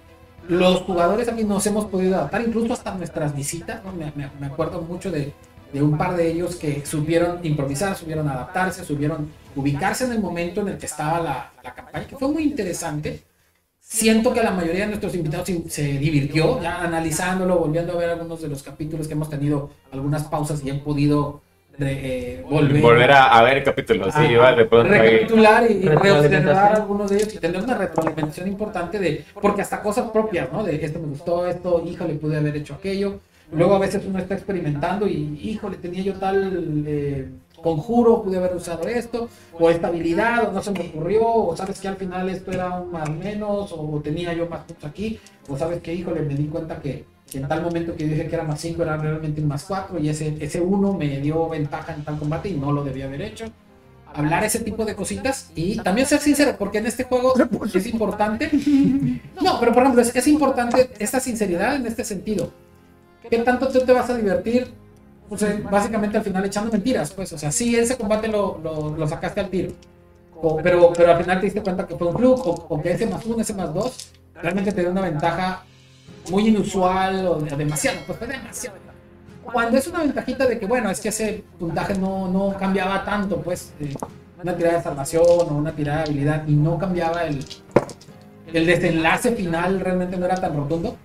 Los jugadores aquí nos hemos podido adaptar, incluso hasta nuestras visitas. ¿no? Me, me- me acuerdo mucho de, de un par de ellos que supieron improvisar, supieron adaptarse, supieron ubicarse en el momento en el que estaba la, la campaña, que fue muy interesante. Siento que la mayoría de nuestros invitados se- se divirtió, ya analizándolo, volviendo a ver algunos de los capítulos que hemos tenido algunas pausas y han podido re- eh, volver, Volver a, a ver el capítulo, sí, Ajá. va de pronto ahí. recapitular y, y reobservar algunos de ellos y tener una retroalimentación importante de, porque hasta cosas propias, ¿no? De esto me gustó, esto, híjole, pude haber hecho aquello. Luego a veces uno está experimentando y, híjole, tenía yo tal eh, conjuro, pude haber usado esto, o esta habilidad, o no se me ocurrió, o sabes que al final esto era un más menos, o tenía yo más puntos aquí, o sabes que, híjole, me di cuenta que, que en tal momento que dije que era más 5 era realmente un más 4 y ese, ese 1 me dio ventaja en tal combate y no lo debía haber hecho. Hablar ese tipo de cositas y también ser sincero, porque en este juego es importante. No, pero por ejemplo, es, es importante esta sinceridad en este sentido. ¿Qué tanto tú te vas a divertir? O sea, básicamente al final echando mentiras, pues. O sea, sí, ese combate lo, lo, lo sacaste al tiro. O- pero, pero al final te diste cuenta que fue un flujo, o, o que ese más uno, ese más dos, realmente te dio una ventaja muy inusual o de- demasiado, pues fue demasiado. cuando es una ventajita de que, bueno, es que ese puntaje no, no cambiaba tanto, pues, eh, una tirada de salvación o una tirada de habilidad y no cambiaba el, el desenlace final, realmente no era tan rotundo.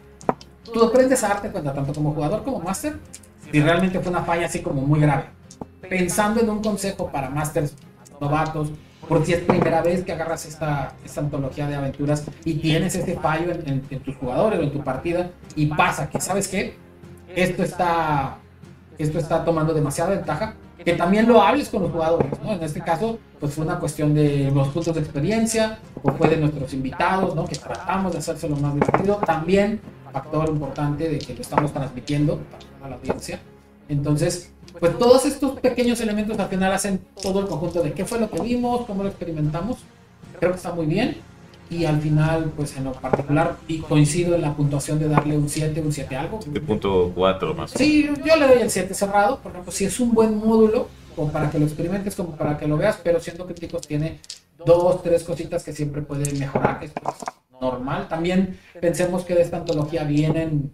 Tú aprendes a darte cuenta, tanto como jugador como máster, si realmente fue una falla así como muy grave. Pensando en un consejo para másters novatos, por si es primera vez que agarras esta, esta antología de aventuras y tienes ese fallo en tus jugadores o en tu partida y pasa que, ¿sabes qué? Esto está, esto está tomando demasiada ventaja, que también lo hables con los jugadores, ¿no? En este caso, pues fue una cuestión de los puntos de experiencia, o fue de nuestros invitados, ¿no? Que tratamos de hacérselo más divertido. También, factor importante de que lo estamos transmitiendo para la audiencia. Entonces, pues todos estos pequeños elementos al final hacen todo el conjunto de qué fue lo que vimos, cómo lo experimentamos. Creo que está muy bien. Y al final, pues en lo particular, y coincido en la puntuación de darle un 7, un 7 algo. De punto 4 más. Sí, yo le doy el 7 cerrado, por ejemplo, si es un buen módulo, como para que lo experimentes, como para que lo veas, pero siendo críticos tiene dos, tres cositas que siempre puede mejorar, que es pues, normal. También pensemos que de esta antología vienen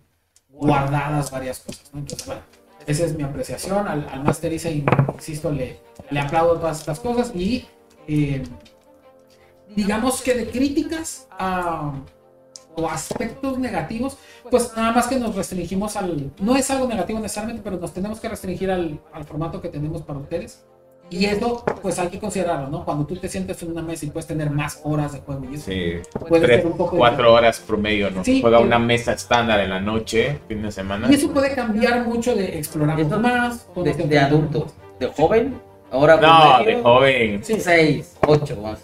guardadas varias cosas, ¿no? Entonces, bueno, esa es mi apreciación. Al, al Master Isa, insisto, le, le aplaudo todas estas cosas y eh, digamos que de críticas a o aspectos negativos, pues nada más que nos restringimos al... No es algo negativo necesariamente, pero nos tenemos que restringir al, al formato que tenemos para ustedes. Y eso, pues hay que considerarlo, ¿no? Cuando tú te sientes en una mesa y puedes tener más horas de juego y eso, Sí, puede tres, ser un poco... cuatro horas promedio, ¿no? Sí, Juega eh. una mesa estándar en la noche, fin de semana. Y eso puede cambiar mucho de explorar Eso más. De, de adulto, de joven, ahora No, promedio, de joven. Sí. 6, 8 más.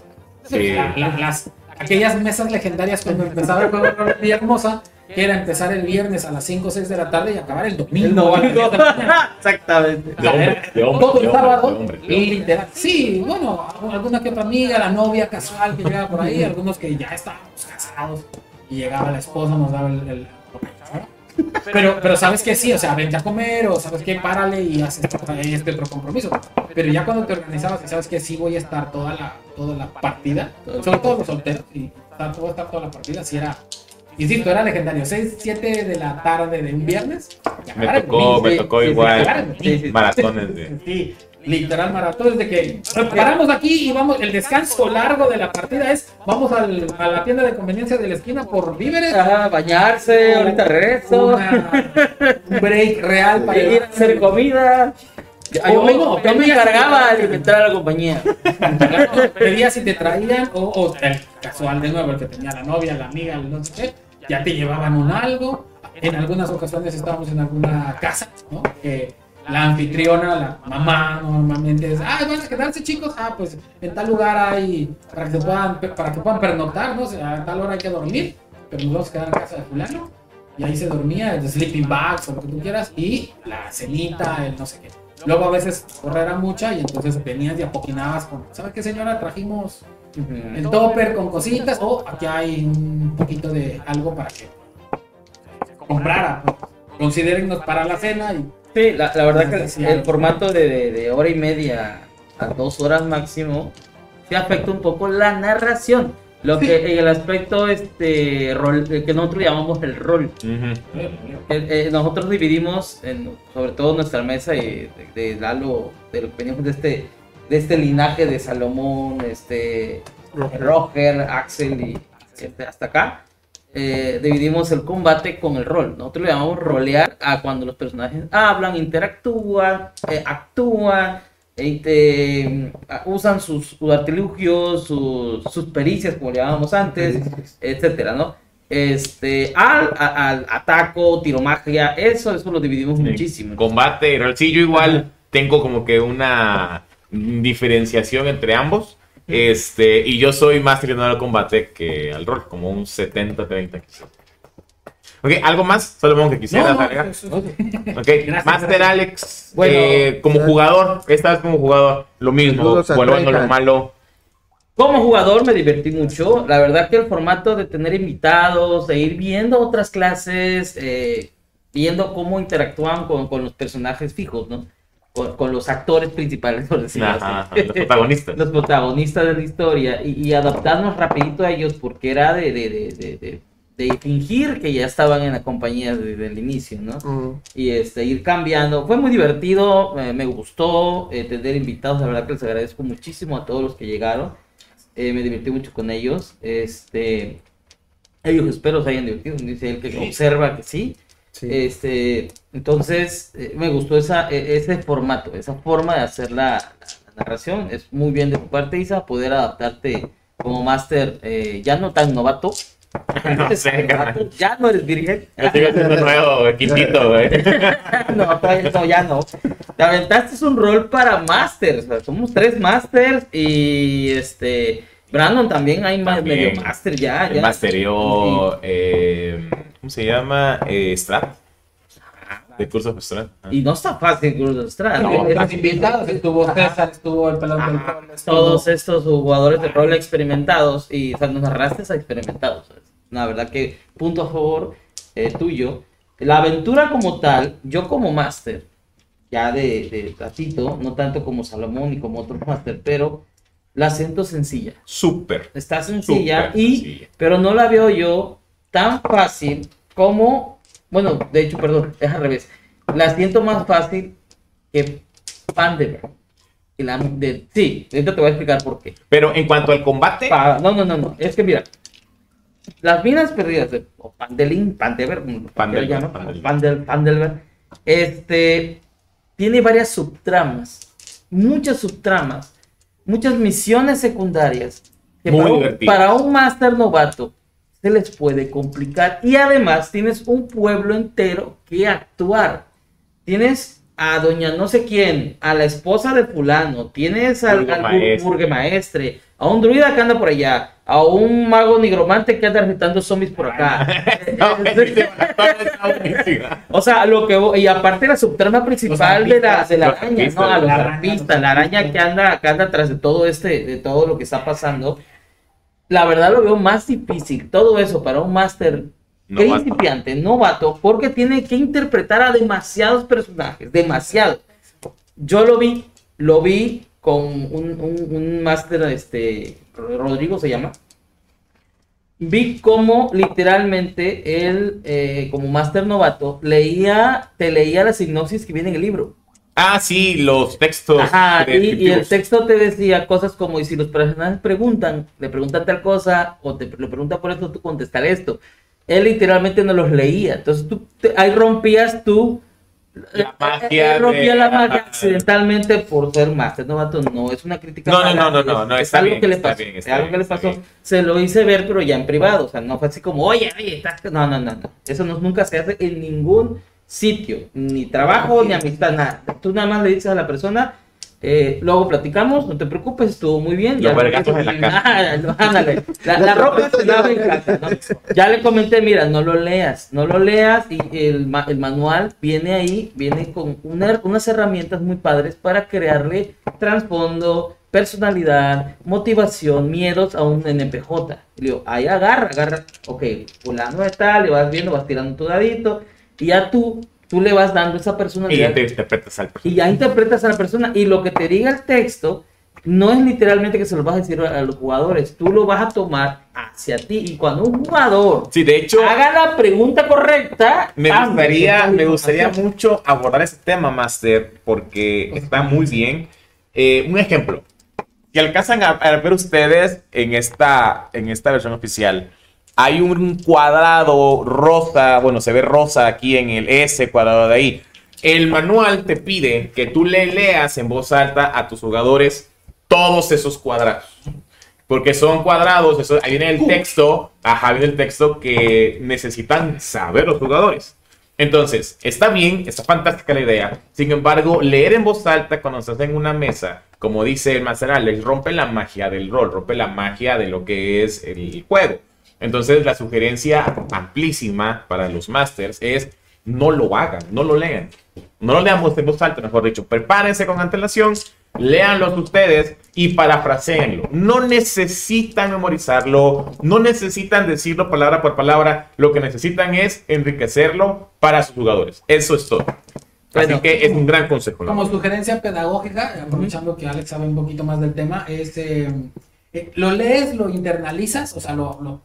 Sí. La- la- las, aquellas mesas legendarias cuando empezaba el juego de Villa Hermosa, que era empezar el viernes a las 5 o 6 de la tarde y acabar el domingo. El a las 10 de la mañana. Exactamente. De hombre, de hombre, Todo el sábado, de. Sí, bueno, alguna que otra amiga, la novia casual que llegaba por ahí, algunos que ya estábamos casados y llegaba la esposa, nos daba el. el- pero, pero sabes que sí, o sea, vente a comer o sabes que párale y haces este otro compromiso. Pero ya cuando te organizabas y sabes que sí voy a estar toda la, toda la partida, sobre todo los solteros, y voy a estar toda la partida, si era. Insisto, era legendario. 6, 7 de la tarde de un viernes. Me tocó, me tocó igual. Maratones de. Sí, literal maratón de que paramos aquí y vamos, el descanso largo de la partida es, vamos al- a la tienda de conveniencia de la esquina por víveres. Ajá, bañarse, ahorita regreso. Una- un break real para ir a hacer comida. Yo, me- no, yo me pedías- encargaba de alimentar a la compañía. Pedías si te traían, o, o el casual de nuevo, el que tenía la novia, la amiga, el no sé qué, ya te llevaban un algo. En algunas ocasiones estábamos en alguna casa, ¿no? Que la anfitriona, la mamá, normalmente es, ah, van a quedarse chicos, ah, pues en tal lugar hay, para que se puedan, para que puedan pernoctar, ¿no? O sea, a tal hora hay que dormir, pero nos vamos a quedar en casa de fulano. Y ahí se dormía, el sleeping bags o lo que tú quieras, y la cenita, el no sé qué. Luego a veces correr era mucha y entonces venías y apoquinabas con, ¿sabe qué señora? Trajimos el topper con cositas o aquí hay un poquito de algo para que comprara. pues. Considérennos para la cena y Sí, la, la verdad que el, el formato de, de- de hora y media a dos horas máximo sí afecta un poco la narración. Lo que en el aspecto este rol, eh, que nosotros llamamos el rol. Eh, eh, nosotros dividimos, en, sobre todo nuestra mesa y de, de Lalo, de lo que venimos de este, de este linaje de Salomón, este, Roger, Axel y este, hasta acá. Eh, dividimos el combate con el rol. Nosotros le llamamos rolear a cuando los personajes hablan, interactúan, eh, actúan, eh, te- a- usan sus, sus artilugios, sus, sus pericias, como le llamábamos antes, etcétera, ¿no? Este, al, al ataco, tiro magia, eso, eso lo dividimos Sí. muchísimo. Combate rol. Sí, yo igual tengo como que una diferenciación entre ambos. Este, y yo soy más tirando al combate que al rol, como un 70-30 quizás. Ok, ¿algo más, Salomón, que quisieras No, no, agregar? eso- eso- Ok, Gracias, Master gracias. Alex, Bueno, eh, como jugador, esta vez como jugador, lo mismo, a lo malo. Como jugador me divertí mucho. La verdad que el formato de tener invitados, de ir viendo otras clases, eh, viendo cómo interactúan con, con los personajes fijos, ¿no? Con, con los actores principales, por decirlo Ajá, así. los protagonistas. los protagonistas de la historia y, y adaptarnos rapidito a ellos porque era de, de, de, de, de- de fingir que ya estaban en la compañía desde el inicio, ¿no? Y este, ir cambiando. Fue muy divertido, me gustó eh, tener invitados, la verdad que les agradezco muchísimo a todos los que llegaron. Eh, me divertí mucho con ellos. Este, ellos espero se hayan divertido, dice él que observa que sí. Este, entonces, eh, me gustó esa, e, ese formato, esa forma de hacer la, narración. Es muy bien de tu parte, Isa, poder adaptarte como máster, ya no tan novato, No sé, Ya no eres virgen. Estoy haciendo nuevo, quintito, güey. no, no, ya no. Te aventaste un rol para masters. somos tres masters y este. Brandon también hay más medio master ya. ya. Masterió. Eh, ¿Cómo se llama? Eh, Strat. De cursos de Strat. Ah. Y no está fácil el curso de Strat. No, los invitados. Estuvo César, estuvo el pelón del rol. Todos estos jugadores de rol experimentados. Y o sea, nos narraste a experimentados. La verdad que punto a favor eh, tuyo. La aventura como tal, yo como máster, ya de, de ratito, no tanto como Salomón ni como otro máster, pero la siento sencilla. Súper. Está sencilla y, pero no la veo yo tan fácil como, bueno, de hecho, perdón, es al revés. La siento más fácil que Pandever. La de, sí, ahorita te voy a explicar por qué. Pero en cuanto al combate. no, no, no, no. Es que mira, las minas perdidas de o Pandelín, Pandever, Pandel, Pandelver, este, tiene varias subtramas, muchas subtramas, muchas misiones secundarias que para, un, máster novato se les puede complicar y además tienes un pueblo entero que actuar. Tienes a doña no sé quién, a la esposa de fulano, tienes al, burgue maestre, a un druida que anda por allá, a un mago nigromante que anda recitando zombies por acá. o sea, lo que y aparte la subtrama principal de la, de la araña, no, a los arpistas, la araña que anda, que anda tras de todo este, de todo lo que está pasando. La verdad lo veo más difícil, todo eso para un máster que incipiante, novato, porque tiene que interpretar a demasiados personajes, demasiados. Yo lo vi, lo vi con un, un, un máster, este, Rodrigo se llama. Vi cómo literalmente él, eh, como máster novato, leía, te leía la sinopsis que viene en el libro. Ah, sí, los textos. Ajá, y, el texto te decía cosas como, y si los personajes preguntan, le preguntan tal cosa, o te lo preguntan por esto, tú contestar esto. Él literalmente no los leía. Entonces tú ahí rompías tú la magia. rompía la magia accidentalmente por ser máster novato. No es una crítica. No, no, no, no, no, no, es, algo que le pasó. es algo que le pasó. Se lo hice ver, pero ya en privado. O sea, no fue así como, oye, oye, estás. No, no, no, no. Eso no, nunca se hace en ningún sitio. Ni trabajo, ni amistad, nada. Tú nada más le dices a la persona, eh, luego platicamos, no te preocupes, estuvo muy bien. Ya, en la casa. la, ropa se lava en casa. Ya le comenté, mira, no lo leas, no lo leas y el, el manual viene ahí, viene con unas herramientas muy padres para crearle trasfondo, personalidad, motivación, miedos a un NPJ. Le digo, ahí agarra, agarra, ok, fulano está, le vas viendo, vas tirando tu dadito y ya tú tú le vas dando esa personalidad. Y ya interpretas al Y ya interpretas a la persona. Y lo que te diga el texto no es literalmente que se lo vas a decir a los jugadores. Tú lo vas a tomar hacia ti. Y cuando un jugador sí, de hecho, haga la pregunta correcta, me gustaría, me gustaría mucho abordar ese tema, Master, porque está muy bien. Eh, un ejemplo. Que alcanzan a, a, ver ustedes en esta, en esta versión oficial hay un cuadrado rosa, bueno, se ve rosa aquí en el S cuadrado de ahí. El manual te pide que tú le leas en voz alta a tus jugadores todos esos cuadrados. Porque son cuadrados, eso, ahí viene el texto, ajá, viene el texto que necesitan saber los jugadores. Entonces, está bien, está fantástica la idea. Sin embargo, leer en voz alta cuando estás en una mesa, como dice el Maceral, les rompe la magia del rol, rompe la magia de lo que es el juego. Entonces, la sugerencia amplísima para los masters es no lo hagan, no lo lean. No lo leamos en voz alta, mejor dicho. Prepárense con antelación, léanlo ustedes y parafraseenlo. No necesitan memorizarlo, no necesitan decirlo palabra por palabra. Lo que necesitan es enriquecerlo para sus jugadores. Eso es todo. Así que es un gran consejo. Como sugerencia pedagógica, aprovechando que Alex sabe un poquito más del tema, es eh, eh, lo lees, lo internalizas, o sea, lo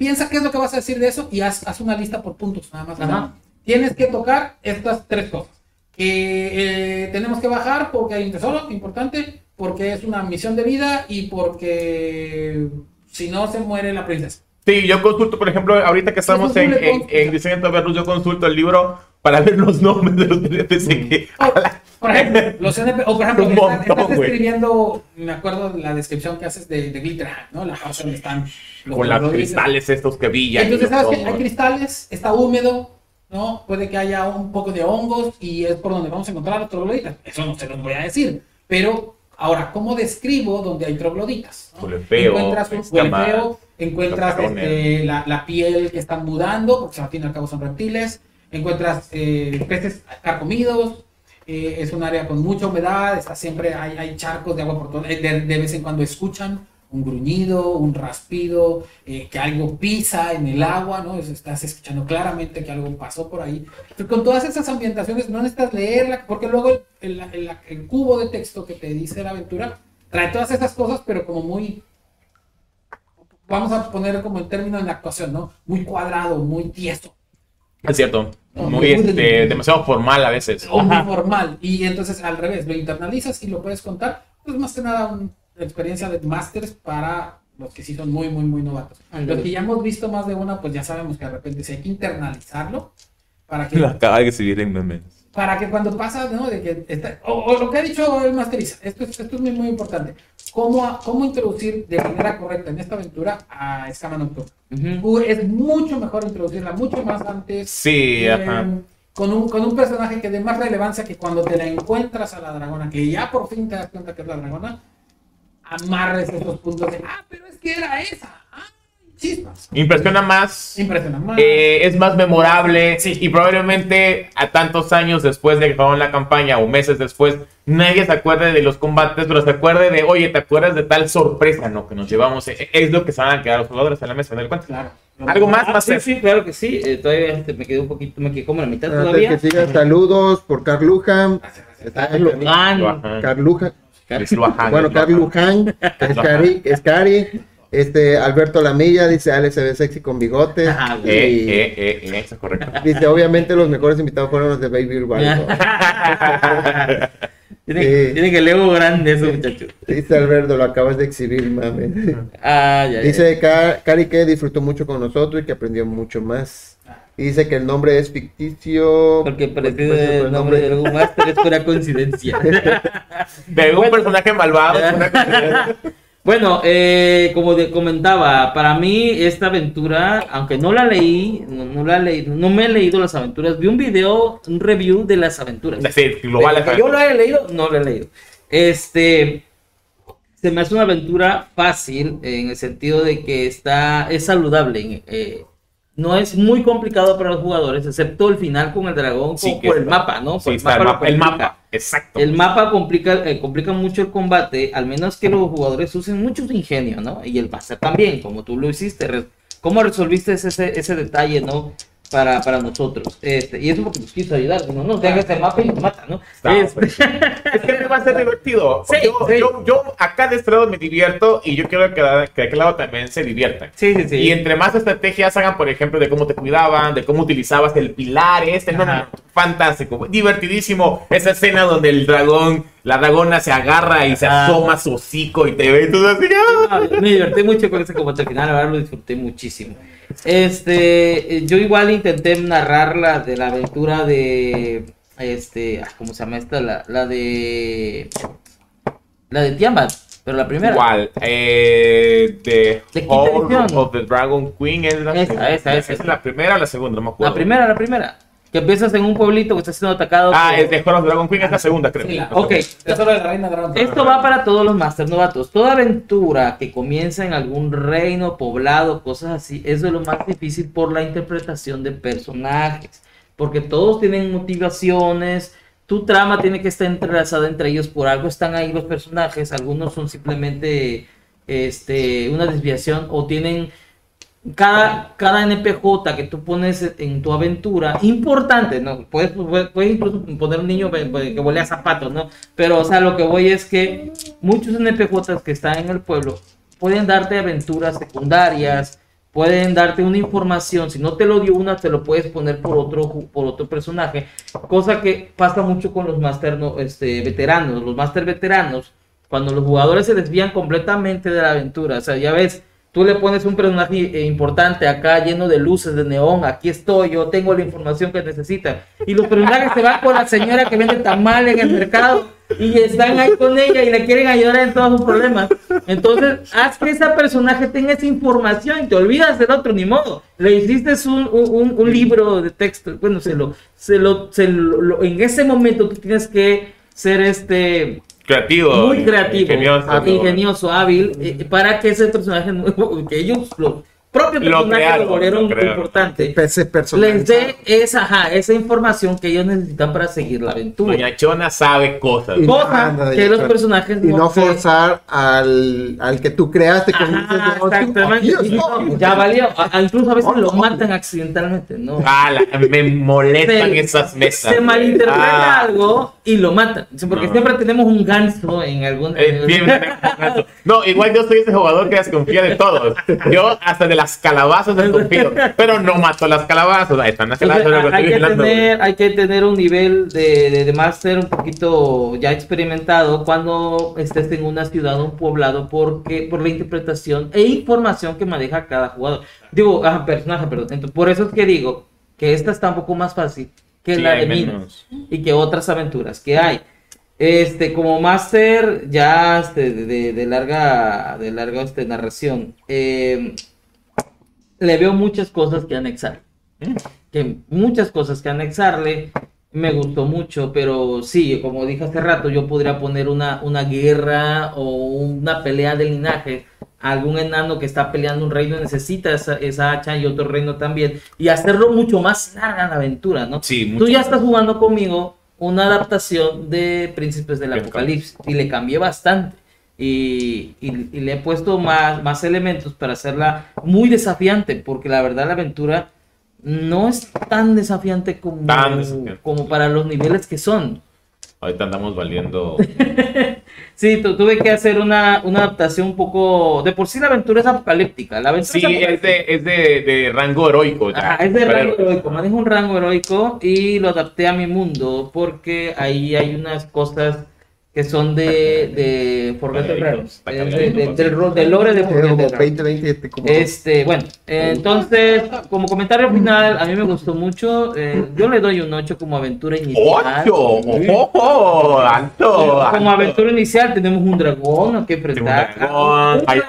piensa qué es lo que vas a decir de eso y haz, haz una lista por puntos, nada más. Ajá. Tienes que tocar estas tres cosas. Que eh, tenemos que bajar porque hay un tesoro importante, porque es una misión de vida y porque si no se muere la princesa. Sí, yo consulto, por ejemplo, ahorita que estamos en, en, en Diseño de Verluz, yo consulto el libro para ver los nombres de los NPC que... O, por ejemplo, los NP, o por ejemplo, Un estás, montón, estás escribiendo me acuerdo de la descripción que haces de, de ¿no? La house donde están los Con los cristales estos que brillan. Entonces, ¿sabes que. Hay cristales, está húmedo, ¿no? Puede que haya un poco de hongos y es por donde vamos a encontrar los trogloditas. Eso no se los voy a decir. Pero, ahora, ¿cómo describo donde hay trogloditas? ¿no? Feo, encuentras un encuentras este, la, la piel que están mudando, porque al fin y al cabo son reptiles, encuentras eh, peces carcomidos, eh, es un área con mucha humedad, está siempre, hay, hay charcos de agua por todo, de, de vez en cuando escuchan un gruñido, un raspido, eh, que algo pisa en el agua, ¿no? Es- Estás escuchando claramente que algo pasó por ahí. Entonces, con todas esas ambientaciones no necesitas leerla, porque luego el, el- el- el cubo de texto que te dice la aventura trae todas esas cosas, pero como muy vamos a poner como el término en la actuación, ¿no? Muy cuadrado, muy tieso, Es cierto. Muy, muy este, de- demasiado formal a veces. o muy formal. Y entonces al revés, lo internalizas y lo puedes contar. Pues más que nada una experiencia de másters para los que sí son muy, muy, muy novatos. Los que ya hemos visto más de una, pues ya sabemos que de repente sí hay que internalizarlo para que, Acaba de subir en memes. para que cuando pasa, ¿no? De que está- o, o lo que ha dicho el masteriza, esto es, esto es muy, muy importante. ¿Cómo, ¿Cómo introducir de manera correcta en esta aventura a Escama Nocturna? Ujú. Uh, es mucho mejor introducirla mucho más antes. Sí, eh, ajá. Con un, con un personaje que dé más relevancia que cuando te la encuentras a la dragona, que ya por fin te das cuenta que es la dragona, amarres esos puntos de, ah, pero es que era esa. Chispas. Impresiona más. Impresionante. más. eh, es más memorable Sí. y probablemente a tantos años después de que acabaron la campaña o meses después, nadie se acuerde de los combates, pero se acuerde de, oye, ¿te acuerdas de tal sorpresa no, que nos llevamos? E- Es lo que se van a quedar los jugadores en la mesa, ¿no? cuenta? Claro. ¿Algo más? Ah, más sí, sí, claro que sí. Eh, todavía este, me quedé un poquito, me quedé como la mitad Antes todavía. que sigan, saludos por Carl Luján. Ah, Logan. Ajá. Carl Luján. Lo ajá, Bueno, Carl. Luján, es Cari. Este, Alberto Lamilla dice, Ale se ve sexy con bigotes. Ajá, güey. Eh, Y eh, eh, eh, eso es correcto. dice, obviamente los mejores invitados fueron los de Baby Urbano. tiene, Sí. tiene que el ego grande eso, muchacho. Dice Alberto, lo acabas de exhibir, mame. Ah, ya, ya. Dice Ca- Cari que disfrutó mucho con nosotros y que aprendió mucho más. Y dice que el nombre es ficticio. Porque Pues, parece pues, el nombre de algún máster, es pura coincidencia. De un personaje malvado. una- Bueno, eh, como te comentaba, para mí esta aventura, aunque no la leí, no, no la leí, no me he leído las aventuras, vi un video, un review de las aventuras. Sí, global. Yo lo he leído, no lo he leído. Este, se me hace una aventura fácil en el sentido de que está, es saludable. eh, no es muy complicado para los jugadores, excepto el final con el dragón, Sí, por, el mapa, ¿no? Sí, está el mapa, el complica. mapa, exacto. El mapa complica, eh, complica mucho el combate, al menos que los jugadores usen mucho su ingenio, ¿no? Y el máster también, como tú lo hiciste. ¿Cómo resolviste ese, ese detalle, ¿no? Para, para nosotros. Este, y eso porque nos quiso ayudar. No, no, deja este mapa y nos mata, ¿no? Está, Este, Es que va a ser divertido. Sí, yo, sí. Yo, yo acá de este lado me divierto y yo quiero que, de- que de aquel lado también se diviertan. sí, sí, sí. Y entre más estrategias hagan, por ejemplo, de cómo te cuidaban, de cómo utilizabas el pilar este, no, no, no, fantástico, divertidísimo. Esa escena donde el dragón, la dragona se agarra y se asoma su hocico y te ve y tú así, ¡ah! No, me divertí mucho con ese combate al final, la verdad lo disfruté muchísimo. Este, eh, yo igual intenté narrar la de la aventura de, este, ¿cómo se llama esta? La, la de, la de Tiamat, pero la primera. Igual, eh, The ¿De Hall of the Dragon Queen es la, Esa, esa, esa. es la primera o la segunda, no me acuerdo. La primera, la primera. Que empiezas en un pueblito que está siendo atacado. Ah, por- Hall of the Dragon Queen, es la segunda, creo. Sí, la- Ok. De la Reina. Esto va para todos los Master Novatos. Toda aventura que comienza en algún reino, poblado, cosas así, eso es lo más difícil por la interpretación de personajes. Porque todos tienen motivaciones, tu trama tiene que estar entrelazada entre ellos, por algo están ahí los personajes, algunos son simplemente este, una desviación o tienen cada, cada NPJ que tú pones en tu aventura, importante, ¿no? Puedes, puedes, incluso poner un niño que que huele a zapatos, ¿no? Pero, o sea, lo que voy es que muchos NPJs que están en el pueblo pueden darte aventuras secundarias pueden darte una información, si no te lo dio una, te lo puedes poner por otro, por otro personaje, cosa que pasa mucho con los Master no, este, veteranos, los Master veteranos, cuando los jugadores se desvían completamente de la aventura, o sea, ya ves, tú le pones un personaje eh, importante acá lleno de luces de neón, aquí estoy, yo tengo la información que necesitan, y los personajes se van con la señora que vende tamal en el mercado, y están ahí con ella y le quieren ayudar en todos sus problemas. Entonces, haz que ese personaje tenga esa información y te olvidas del otro, ni modo. Le hiciste un, un, un libro de texto, bueno, se lo, se lo, se lo, en ese momento tú tienes que ser este creativo, muy creativo, ingenioso, ingenioso hábil, eh, para que ese personaje nuevo, que ellos lo propio personaje lo volvieron importante. Les dé esa, ajá, esa información que ellos necesitan para seguir la aventura. Doña Chona sabe cosas. Cosas que los personajes Y no, forzar al, al, que tú creaste con Exactamente. ya valió. incluso a veces lo matan accidentalmente, ¿no? Ah, me molestan esas mesas. Se malinterpreta ah. algo y lo matan. Porque siempre tenemos un ganso en algún. Eh, no, igual yo soy ese jugador que desconfía de todos. Yo hasta de las calabazas desconfío, pero no mato las calabazas. están las calabazas. hay, que tener, hay que tener un nivel de, de, de máster un poquito ya experimentado cuando estés en una ciudad o un poblado porque por la interpretación e información que maneja cada jugador. Digo, ah, personaje, perdón. por eso es que digo que esta está un poco más fácil que la de Minos y que otras aventuras que hay. Este, como máster, ya este, de, de, larga, de larga este, narración, eh, le veo muchas cosas que anexar. Que muchas cosas que anexarle. Me gustó mucho, pero sí, como dije hace rato, yo podría poner una, una guerra o una pelea de linaje. Algún enano que está peleando un reino necesita esa, esa hacha y otro reino también. Y hacerlo mucho más larga la aventura, ¿no? Sí, Tú ya estás jugando conmigo una adaptación de Príncipes del Apocalipsis y le cambié bastante y, le he puesto más, más elementos para hacerla muy desafiante, porque la verdad la aventura no es tan desafiante como, como para los niveles que son. Ahorita andamos valiendo. sí, tuve que hacer una, una, adaptación un poco. De por sí la aventura es apocalíptica. La sí, Es, de, es de, rango heroico. es de rango heroico. Manejo un rango heroico y lo adapté a mi mundo porque ahí hay unas cosas que son de, de Forgotten Realms, del lore de Forgotten Este, bueno, entonces, como comentario final, a mí me gustó mucho. Eh, yo le doy un 8 como aventura inicial. ¡8! ¡Oh, alto! Como aventura inicial tenemos un dragón que enfrentar. Un dragón, hay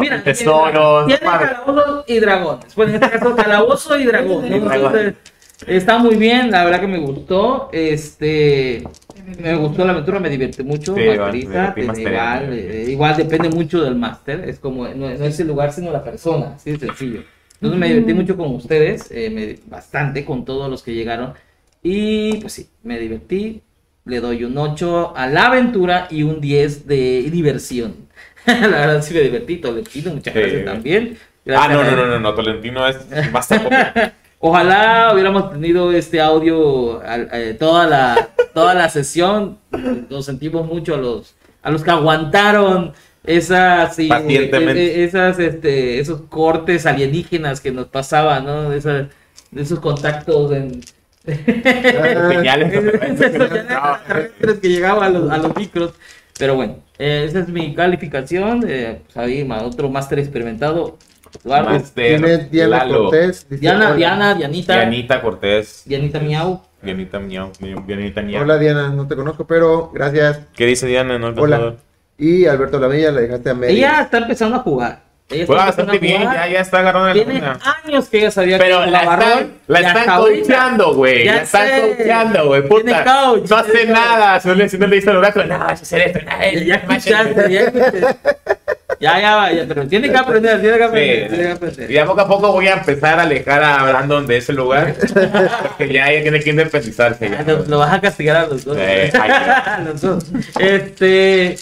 Mira, tesoros. Tiene calabozos y dragones. Pues en este caso, calabozo y dragón. Está muy bien, la verdad que me gustó. Este me gustó la aventura, me divierte mucho. igual, eh, igual depende mucho del máster. Es como, no, es el lugar, sino la persona. Así de sencillo. Entonces me divertí mucho con ustedes, eh, bastante con todos los que llegaron. Y pues sí, me divertí. Le doy un 8 a la aventura y un 10 de diversión. la verdad sí me divertí. Tolentino, muchas gracias también. ah, no, no, no, no, no, Tolentino es bastante. Ojalá hubiéramos tenido este audio eh, toda la toda la sesión. Nos sentimos mucho a los a los que aguantaron esas e, e, esas este esos cortes alienígenas que nos pasaban, ¿no? Esos contactos en señales que llegaban a los, a los micros. Pero bueno, eh, esa es mi calificación. Eh, pues ahí, otro máster experimentado. Diana Cortés. Diana, Diana, Dianita. Dianita Cortés. Dianita Miau. Dianita Miau. Dianita Miau. Hola Diana, no te conozco, pero gracias. ¿Qué dice Diana? No, Hola. Y Alberto Lamilla le dejaste a medio. Ella está empezando a jugar. Ella Juega bastante bien, ya, ya está agarrando la Tiene años que ella sabía Pero que la, están, la están coachando, güey. La están coachando, güey. Puta. no hace nada. Solo le dice al oráculo, no, vas a hacer esto. Ya escuchaste, ya Ya, ya, ya, pero tiene que aprender, tiene que aprender, Y a poco a poco voy a empezar a alejar a Brandon de ese lugar. Porque ya ella tiene que independizarse. Ya. Lo, vas a castigar a los dos. a los dos. Este.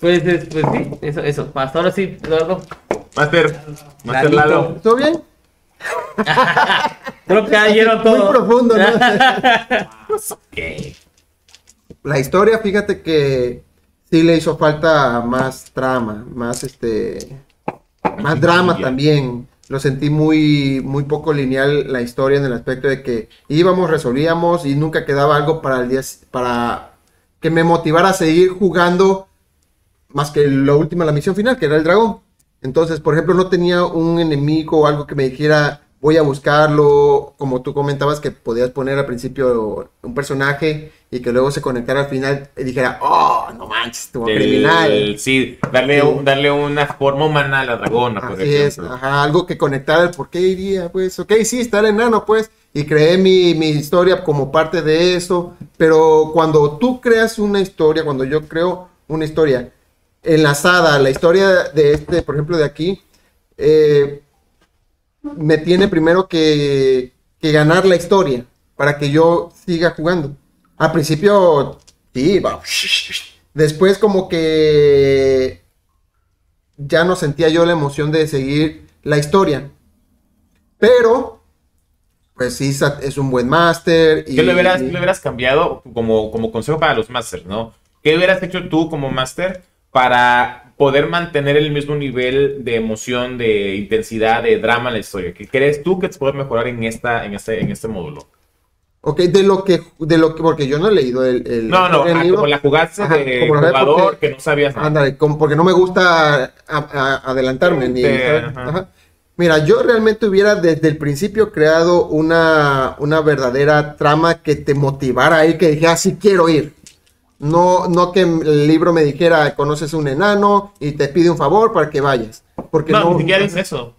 Pues, pues sí, eso, eso. Hasta ahora sí, Eduardo. Master, Master Lalo. ¿Todo bien? Creo que cayeron todo. Muy profundo, ¿no? La historia, fíjate que sí le hizo falta más trama, más este más drama también. Lo sentí muy, muy poco lineal la historia en el aspecto de que íbamos, resolvíamos y nunca quedaba algo para el día, para que me motivara a seguir jugando más que lo último, la misión final, que era el dragón. Entonces, por ejemplo, no tenía un enemigo o algo que me dijera, voy a buscarlo, como tú comentabas que podías poner al principio un personaje y que luego se conectara al final y dijera, oh, no manches, tu criminal. Sí, darle, darle una forma humana a la dragona, por Así es, ajá, algo que conectara, ¿por qué iría? Pues, ok, sí, está el enano, pues, y creé mi, mi historia como parte de eso, pero cuando tú creas una historia, cuando yo creo una historia enlazada, la historia de este, por ejemplo, de aquí, eh, me tiene primero que, ganar la historia para que yo siga jugando. Al principio, sí, va. Después como que ya no sentía yo la emoción de seguir la historia. Pero, pues sí, es un buen máster. ¿Qué le hubieras, cambiado como, como consejo para los másters, no? ¿Qué hubieras hecho tú como máster para poder mantener el mismo nivel de emoción, de intensidad, de drama en la historia? ¿Qué crees tú que te puede mejorar en, esta, en, este, en este módulo? Ok, de lo que, de lo que, porque yo no he leído el, el No, no, el ah, libro. como la jugaste de jugador que no sabías nada. Ándale, porque no me gusta adelantarme. Ni, Mira, yo realmente hubiera desde el principio creado una, una verdadera trama que te motivara y que dijera, sí quiero ir. No, no que el libro me dijera, conoces un enano y te pide un favor para que vayas. Porque no, ni siquiera dice eso.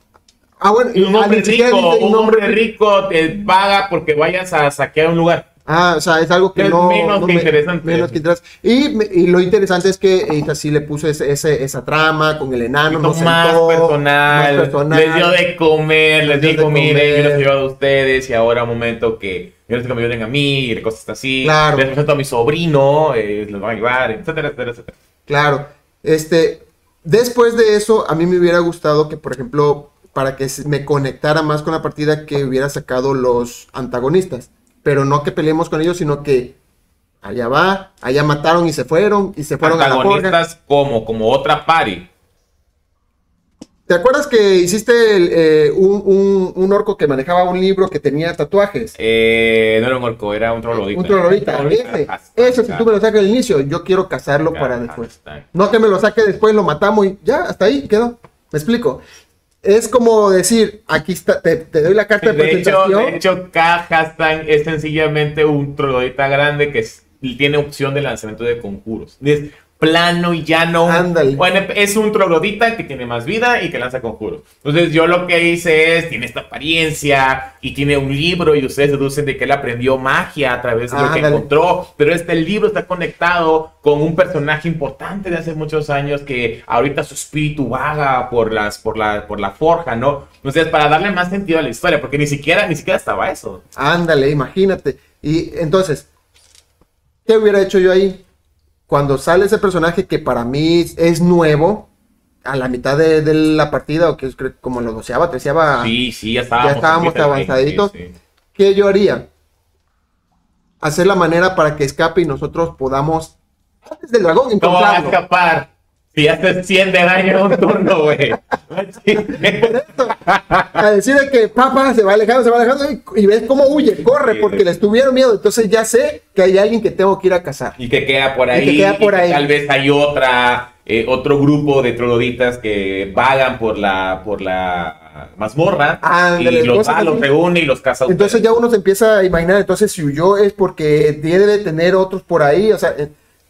Ah, bueno, un hombre rico, un hombre rico te paga porque vayas a saquear un lugar. Ah, o sea, es algo que es no. Menos que interesante. Menos que interesante. Y, lo interesante es que ella sí le puso ese, esa trama con el enano. más, personal, más personal. Les dio de comer, les, dijo, mire, yo los he a ustedes y ahora un momento que yo les digo que me ayuden a mí y cosas así. Claro. Les presento a mi sobrino, eh, los van a ayudar, etcétera, etcétera, etcétera. Claro. Este, después de eso, a mí me hubiera gustado que, por ejemplo, para que me conectara más con la partida, que hubiera sacado los antagonistas pero no que peleemos con ellos, sino que allá va, allá mataron y se fueron, y se fueron a la como, como otra pari. ¿Te acuerdas que hiciste eh, un, orco que manejaba un libro que tenía tatuajes? Eh, no era un orco, era un troglodita. Un troglodita. Ese, si tú me lo sacas al inicio, yo quiero cazarlo para después. No que me lo saque después, lo matamos y ya, hasta ahí quedó. Me explico es como decir, aquí está, te, doy la carta de, de presentación. Hecho, de hecho, es sencillamente un troglodita grande que tiene opción de lanzamiento de conjuros plano y llano. Ándale. Bueno, es un troglodita que tiene más vida y que lanza conjuros. Entonces yo lo que hice es, tiene esta apariencia y tiene un libro y ustedes deducen de que él aprendió magia a través de lo que encontró. Pero este libro está conectado con un personaje importante de hace muchos años que ahorita su espíritu vaga por, las, por, la, por la forja, ¿no? Entonces para darle más sentido a la historia, porque ni siquiera, ni siquiera estaba eso. Ándale, imagínate. Y entonces, ¿qué hubiera hecho yo ahí? Cuando sale ese personaje que para mí es nuevo, a la mitad de, la partida, o que es como lo doceaba, treceaba. Sí, sí, ya estábamos, ya estábamos avanzaditos. ¿Qué yo haría? Hacer la manera para que escape y nosotros podamos. Desde el dragón, ¿Cómo va a escapar? Si haces 100 de daño en un turno, güey. A decir que papá se va alejando, se va alejando y, ves cómo huye, corre porque le estuvieron miedo. Entonces ya sé que hay alguien que tengo que ir a cazar. Y que queda por ahí. Y que queda por ahí. tal vez hay otra, eh, otro grupo de trogloditas que vagan por la, por la mazmorra y los va, los reúne y los caza. Entonces ya uno se empieza a imaginar, entonces si huyó es porque debe tener otros por ahí, o sea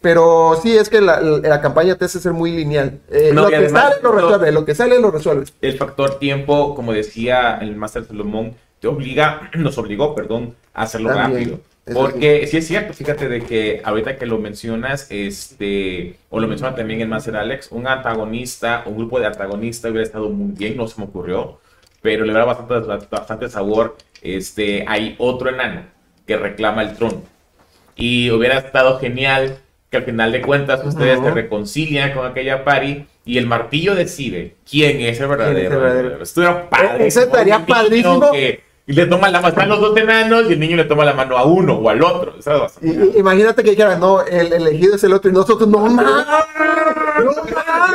pero sí, es que la, la, campaña te hace ser muy lineal. Eh, lo que sale lo resuelve, lo que sale lo resuelve. El factor tiempo, como decía el Master Salomón, te obliga, nos obligó, perdón, a hacerlo rápido. Porque sí es cierto, fíjate de que ahorita que lo mencionas, este, o lo menciona también el Master Alex, un antagonista, un grupo de antagonistas hubiera estado muy bien, no se me ocurrió, pero le da bastante, bastante sabor. Este, hay otro enano que reclama el trono. Y hubiera estado genial que al final de cuentas ustedes se reconcilian con aquella pari y el martillo decide quién es el verdadero. Esto era padre. Eso estaría padrísimo. y le toma la mano a los dos enanos y el niño le toma la mano a uno o al otro. imagínate que dijera, no, el elegido es el otro y nosotros no, no,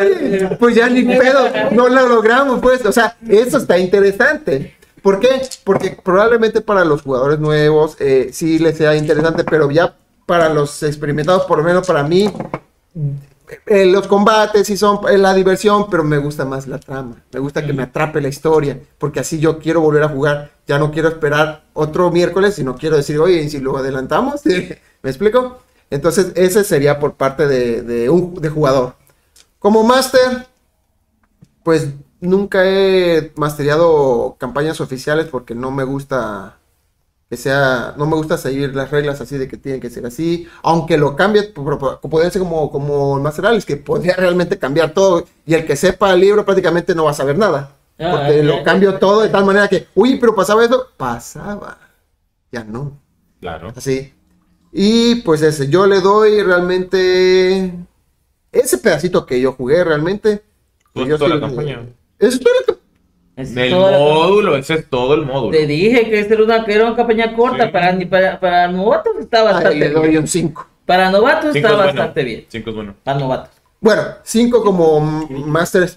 Ay, pues ya ni pedo, no lo logramos, pues. O sea, eso está interesante. ¿Por qué? Porque probablemente para los jugadores nuevos eh, sí les sea interesante, pero ya para los experimentados, por lo menos para mí, eh, los combates sí son eh, la diversión, pero me gusta más la trama. Me gusta que me atrape la historia, porque así yo quiero volver a jugar. Ya no quiero esperar otro miércoles, sino quiero decir, oye, ¿y si lo adelantamos? ¿Me explico? Entonces, ese sería por parte de, de un de jugador. Como máster, pues nunca he mastereado campañas oficiales porque no me gusta que sea, no me gusta seguir las reglas así de que tienen que ser así, aunque lo cambie, podría ser como, como Master que podría realmente cambiar todo, y el que sepa el libro prácticamente no va a saber nada, ah, porque lo cambio todo de tal manera que, uy, pero pasaba eso, pasaba, ya no. Claro. Así. Y pues ese, yo le doy realmente ese pedacito que yo jugué realmente. Pues toda la campaña. Es todo lo el módulo, ese es todo el módulo. Te dije que era una, era una campaña corta, para, para, para novatos está bastante Ay, le doy un 5. Para novatos está bastante bien. 5 es bueno. Para novatos. Bueno, 5 como máster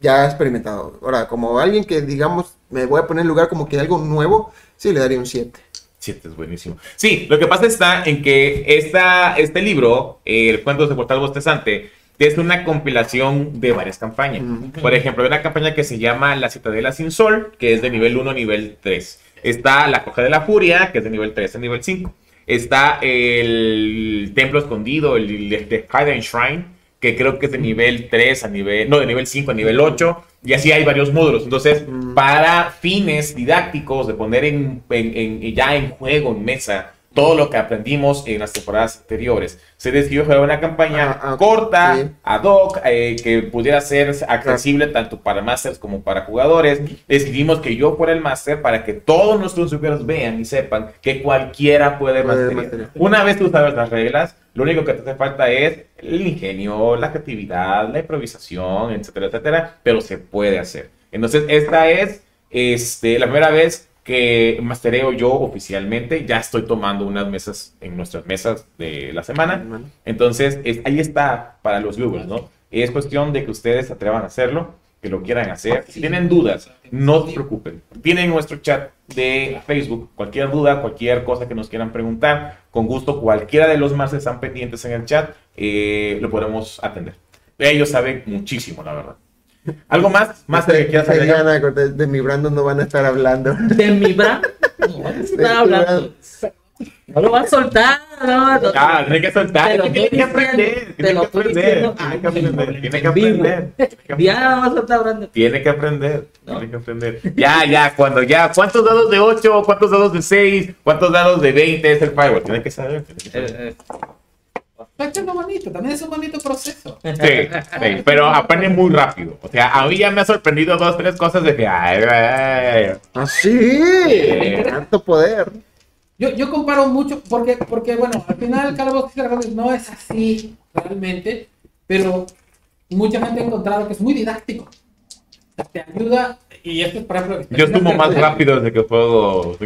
ya experimentado. Ahora, como alguien que digamos, me voy a poner en lugar como que algo nuevo, sí le daría un 7. 7 es buenísimo. Sí, lo que pasa está en que esta, este libro, El cuento de Portal Bostezante, es una compilación de varias campañas. Por ejemplo, hay una campaña que se llama La Citadela Sin Sol, que es de nivel 1 a nivel 3. Está La Coja de la Furia, que es de nivel 3 a nivel 5. Está el Templo Escondido, el, el, Hidden Shrine, que creo que es de nivel 3 a nivel, no, de nivel 5 a nivel 8, y así hay varios módulos. Entonces, para fines didácticos, de poner en, ya en juego, en mesa, todo lo que aprendimos en las temporadas anteriores. Se decidió jugar una campaña ah, ah, corta, ad hoc, eh, que pudiera ser accesible tanto para masters como para jugadores. Decidimos que yo fuera el máster para que todos nuestros usuarios vean y sepan que cualquiera puede masterizar. Una vez tú sabes las reglas, lo único que te hace falta es el ingenio, la creatividad, la improvisación, etcétera, etcétera, pero se puede hacer. Entonces, esta es este, la primera vez que mastereo yo oficialmente. Ya estoy tomando unas mesas en nuestras mesas de la semana. Entonces, ahí está para los viewers, ¿no? Es cuestión de que ustedes se atrevan a hacerlo, que lo quieran hacer. Si tienen dudas, no se preocupen. Tienen nuestro chat de Facebook. Cualquier duda, cualquier cosa que nos quieran preguntar, con gusto, cualquiera de los más están pendientes en el chat, eh, lo podemos atender. Ellos saben muchísimo, la verdad. ¿Algo más? ¿Más de que quieras De mi Brandon no van a estar hablando. ¿De mi Brandon? No van a estar hablando. No lo vas a soltar, no, no. Ah, tiene que soltar, tiene que aprender, tiene que aprender, tiene que aprender, tiene que aprender. Ya no vas a soltar, Brandon. Tiene que aprender, tiene que aprender. Ya, ya, cuando ya, ¿cuántos dados de 8, cuántos dados de 6, cuántos dados de 20 es el firewall? Tiene que saber. Tiene que saber. Eh, eh. Está bonito, también es un bonito proceso. Sí, pero aprende muy rápido. O sea, a mí ya me ha sorprendido dos, tres cosas de que. ¡Ay, ay, ¡Así! Ah, ¡Tanto poder! Yo, yo comparo mucho, porque, porque bueno, al final Calabozos y no es así realmente, pero mucha gente ha encontrado que es muy didáctico. Te ayuda, y esto es por ejemplo. Yo estuvo más rápido desde que juego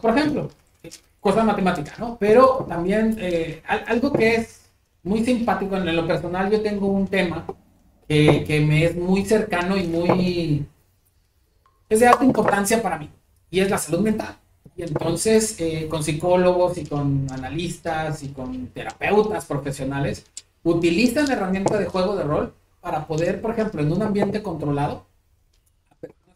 Por ejemplo, cosa matemática, ¿no? Pero también eh, algo que es muy simpático. En lo personal yo tengo un tema que, me es muy cercano y muy... es de alta importancia para mí. Y es la salud mental. Y entonces eh, con psicólogos y con analistas y con terapeutas profesionales utilizan la herramienta de juego de rol para poder, por ejemplo, en un ambiente controlado,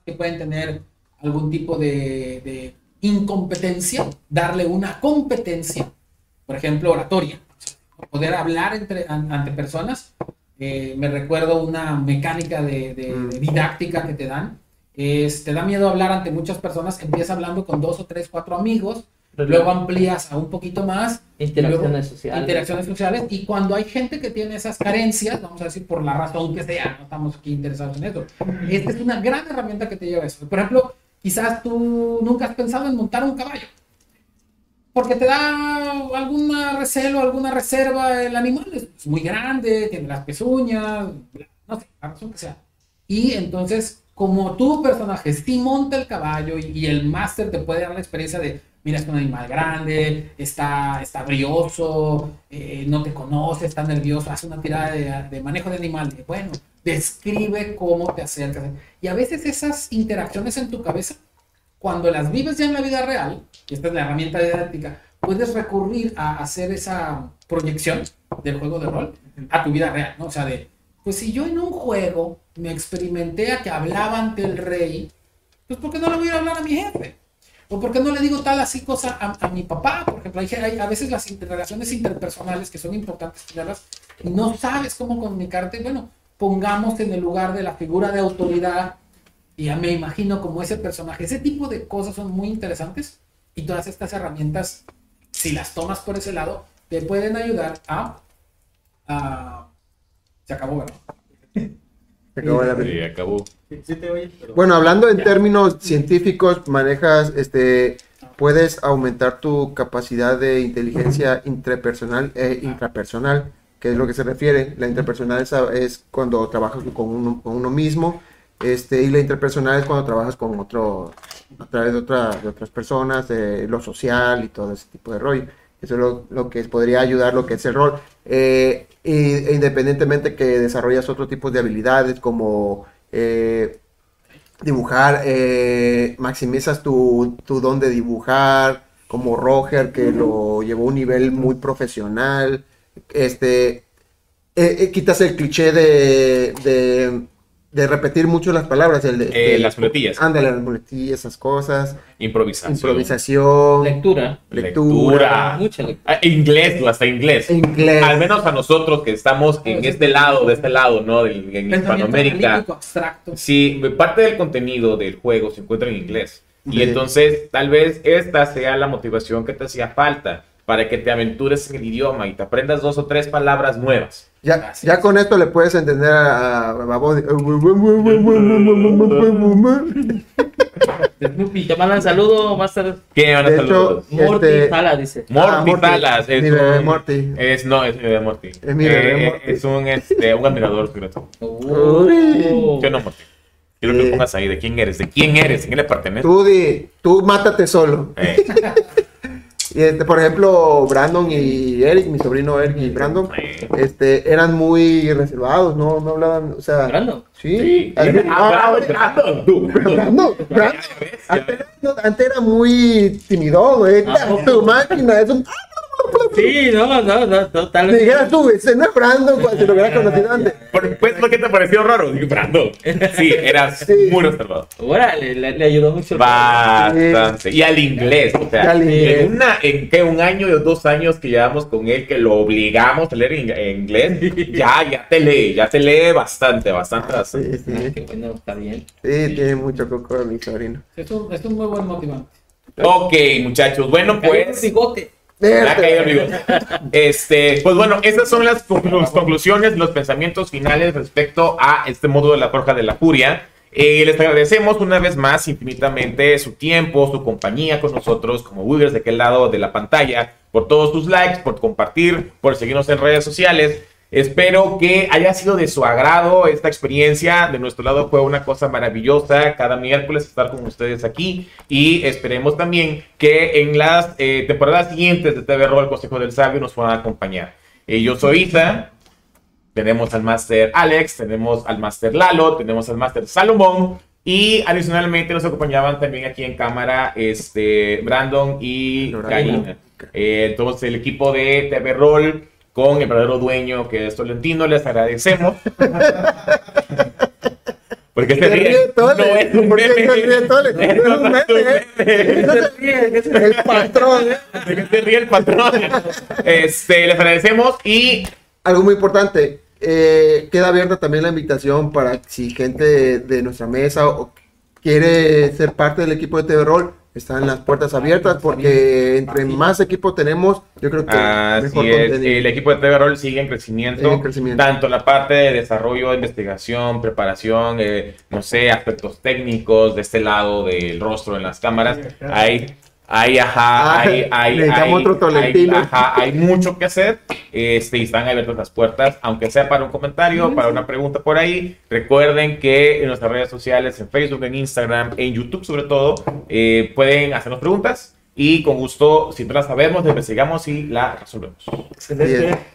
que pueden tener algún tipo de, de incompetencia, darle una competencia, por ejemplo, oratoria poder hablar entre, ante personas. Eh, me recuerdo una mecánica de, mm. didáctica que te dan. Es, te da miedo hablar ante muchas personas, empiezas hablando con dos o tres, cuatro amigos, luego amplías a un poquito más. Interacciones sociales. Interacciones sociales. Y cuando hay gente que tiene esas carencias, vamos a decir por la razón que sea, no estamos aquí interesados en eso. Esta es una gran herramienta que te lleva a eso. Por ejemplo, quizás tú nunca has pensado en montar un caballo porque te da alguna recelo, alguna reserva el animal. Es muy grande, tiene las pezuñas, no sé, la razón que sea. Y entonces, como tu personaje sí monta el caballo y, el máster te puede dar la experiencia de, mira, es un animal grande, está, está brioso, eh, no te conoce, está nervioso, hace una tirada de, manejo de animal. bueno, describe cómo te acercas. Y a veces esas interacciones en tu cabeza, cuando las vives ya en la vida real, y esta es la herramienta didáctica, puedes recurrir a hacer esa proyección del juego de rol a tu vida real, ¿no? O sea, de, pues si yo en un juego me experimenté a que hablaba ante el rey, pues ¿por qué no le voy a hablar a mi jefe? ¿O por qué no le digo tal así cosa a, mi papá? Por ejemplo, hay, a veces las relaciones interpersonales que son importantes tenerlas y no sabes cómo comunicarte. Bueno, pongamos en el lugar de la figura de autoridad y me imagino como ese personaje. Ese tipo de cosas son muy interesantes y todas estas herramientas, si las tomas por ese lado, te pueden ayudar a... a se acabó, ¿verdad? Se acabó la Sí, acabó. Bueno, hablando en términos científicos, manejas, este, puedes aumentar tu capacidad de inteligencia intrapersonal e intrapersonal, que es lo que se refiere. La interpersonal es, es cuando trabajas con uno, con uno, mismo, este, y la interpersonal es cuando trabajas con otro, a través de, otra, de otras personas, de lo social y todo ese tipo de rollo. Eso es lo, que podría ayudar, lo que es el rol. Eh, e independientemente que desarrollas otro tipo de habilidades como eh, dibujar, eh, maximizas tu, tu, don de dibujar, como Roger, que lo llevó a un nivel muy profesional. Este, eh, quitas el cliché de repetir mucho las palabras. El de, eh, las muletillas. Ándale, las muletillas, esas cosas. Improvisación. Improvisación. Lectura. Lectura. Mucha lectura. Ah, inglés, hasta inglés. Inglés. Al menos a nosotros que estamos en este lado, de este lado, ¿no? en Hispanoamérica. Abstracto. Sí, parte del contenido del juego se encuentra en inglés. Y entonces, tal vez esta sea la motivación que te hacía falta para que te aventures en el idioma y te aprendas dos o tres palabras nuevas. Ya, ya con esto le puedes entender a, a, te mandan saludo más tarde. ¿Qué van a saludar? Morty este... Salas, dice. Morty, ah, Salas. Es mi bebé Morty. Es, no, es mi bebé Morty. Es mi bebé eh, Morty. Es un, este, un admirador secreto. Uh. Yo no, Morty. Quiero que pongas ahí de quién eres, de quién eres, de quién le perteneces. Tú, di, tú mátate solo. Eh. Y este, por ejemplo, Brandon y Eric, mi sobrino Eric y Brandon, este, eran muy reservados, no, no hablaban, o sea. ¿Brandon? Sí. sí. Antes, ah, Brandon, Brandon, Brandon, Antes, era muy timidón, güey. Ah, tu máquina es un. Sí, no, no, no, totalmente. Si dijeras tú, ese no es Brandon, cuando se lo hubiera conocido antes. Pues, ¿por qué te pareció raro? Dije, Brandon. Sí, eras muy reservado. Órale, le, le, ayudó mucho. Bastante. Y al inglés, o sea, en, una, en que un año o dos años que llevamos con él, que lo obligamos a leer en, inglés, ya, ya te lee, ya te lee bastante, bastante. Sí, sí. Ah, qué bueno, está bien. Sí, tiene mucho coco mi sobrino. Esto, esto es un muy buen motivante. Ok, muchachos, bueno, pues. Bigote. Este, pues bueno, esas son las conclusiones, los pensamientos finales respecto a este módulo de la Forja de la Furia. Eh, les agradecemos una vez más infinitamente su tiempo, su compañía con nosotros como Wiggers de aquel lado de la pantalla, por todos sus likes, por compartir, por seguirnos en redes sociales. Espero que haya sido de su agrado esta experiencia. De nuestro lado fue una cosa maravillosa cada miércoles estar con ustedes aquí y esperemos también que en las eh, temporadas siguientes de TV Roll Consejo del Sabio nos puedan acompañar. Eh, yo soy Isa, tenemos al Master Alex, tenemos al Master Lalo, tenemos al Master Salomón y adicionalmente nos acompañaban también aquí en cámara este, Brandon y Karina. Eh, entonces el equipo de TV Roll con el verdadero dueño que es Tolentino. Les agradecemos. Porque se ríe. No es un meme. Se ríe Tole. Es un meme. El patrón. De que se ríe el patrón. Este, les agradecemos y... Algo muy importante. Eh, queda abierta también la invitación para si gente de, nuestra mesa o quiere ser parte del equipo de TV Roll están las puertas abiertas porque entre más equipo tenemos, yo creo que mejor es. El equipo de TV Roll sigue en crecimiento, tanto la parte de desarrollo, investigación, preparación, eh, no sé, aspectos técnicos de este lado del rostro en las cámaras. Hay hay, ajá, hay, hay, hay, mucho que hacer. Este, están abiertas las puertas, aunque sea para un comentario, para una pregunta por ahí. Recuerden que en nuestras redes sociales, en Facebook, en Instagram, en YouTube sobre todo, eh, pueden hacernos preguntas y con gusto, si no las sabemos, la investigamos y la resolvemos. Excelente.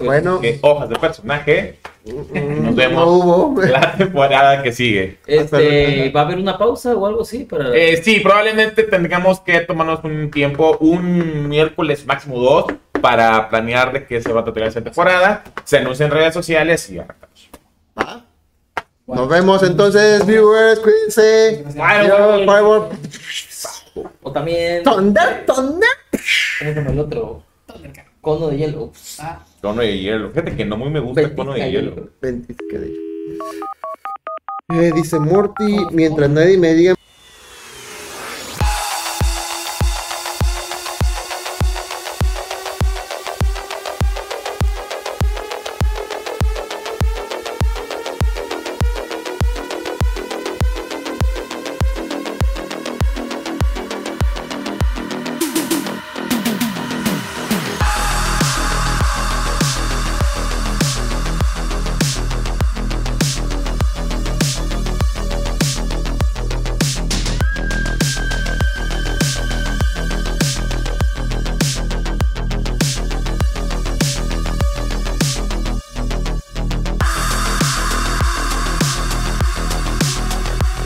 Bueno, eh, hojas de personaje. mm, Nos vemos. no hubo. La temporada que sigue. Este, ¿Va a haber una pausa o algo así? Para... Eh, sí, probablemente tengamos que tomarnos un tiempo, un miércoles máximo dos, para planear de qué se va a tratar esa temporada. Se anuncia en redes sociales y arrancamos. Va. Nos vemos entonces, viewers. Cuídense. Fireball. O también. Thunder, Thunder. ¿Cómo se llama el otro? Cono de hielo. Ah, Cono de hielo. Fíjate que no muy me gusta el cono de hielo. Eh, dice Morty, mientras nadie me diga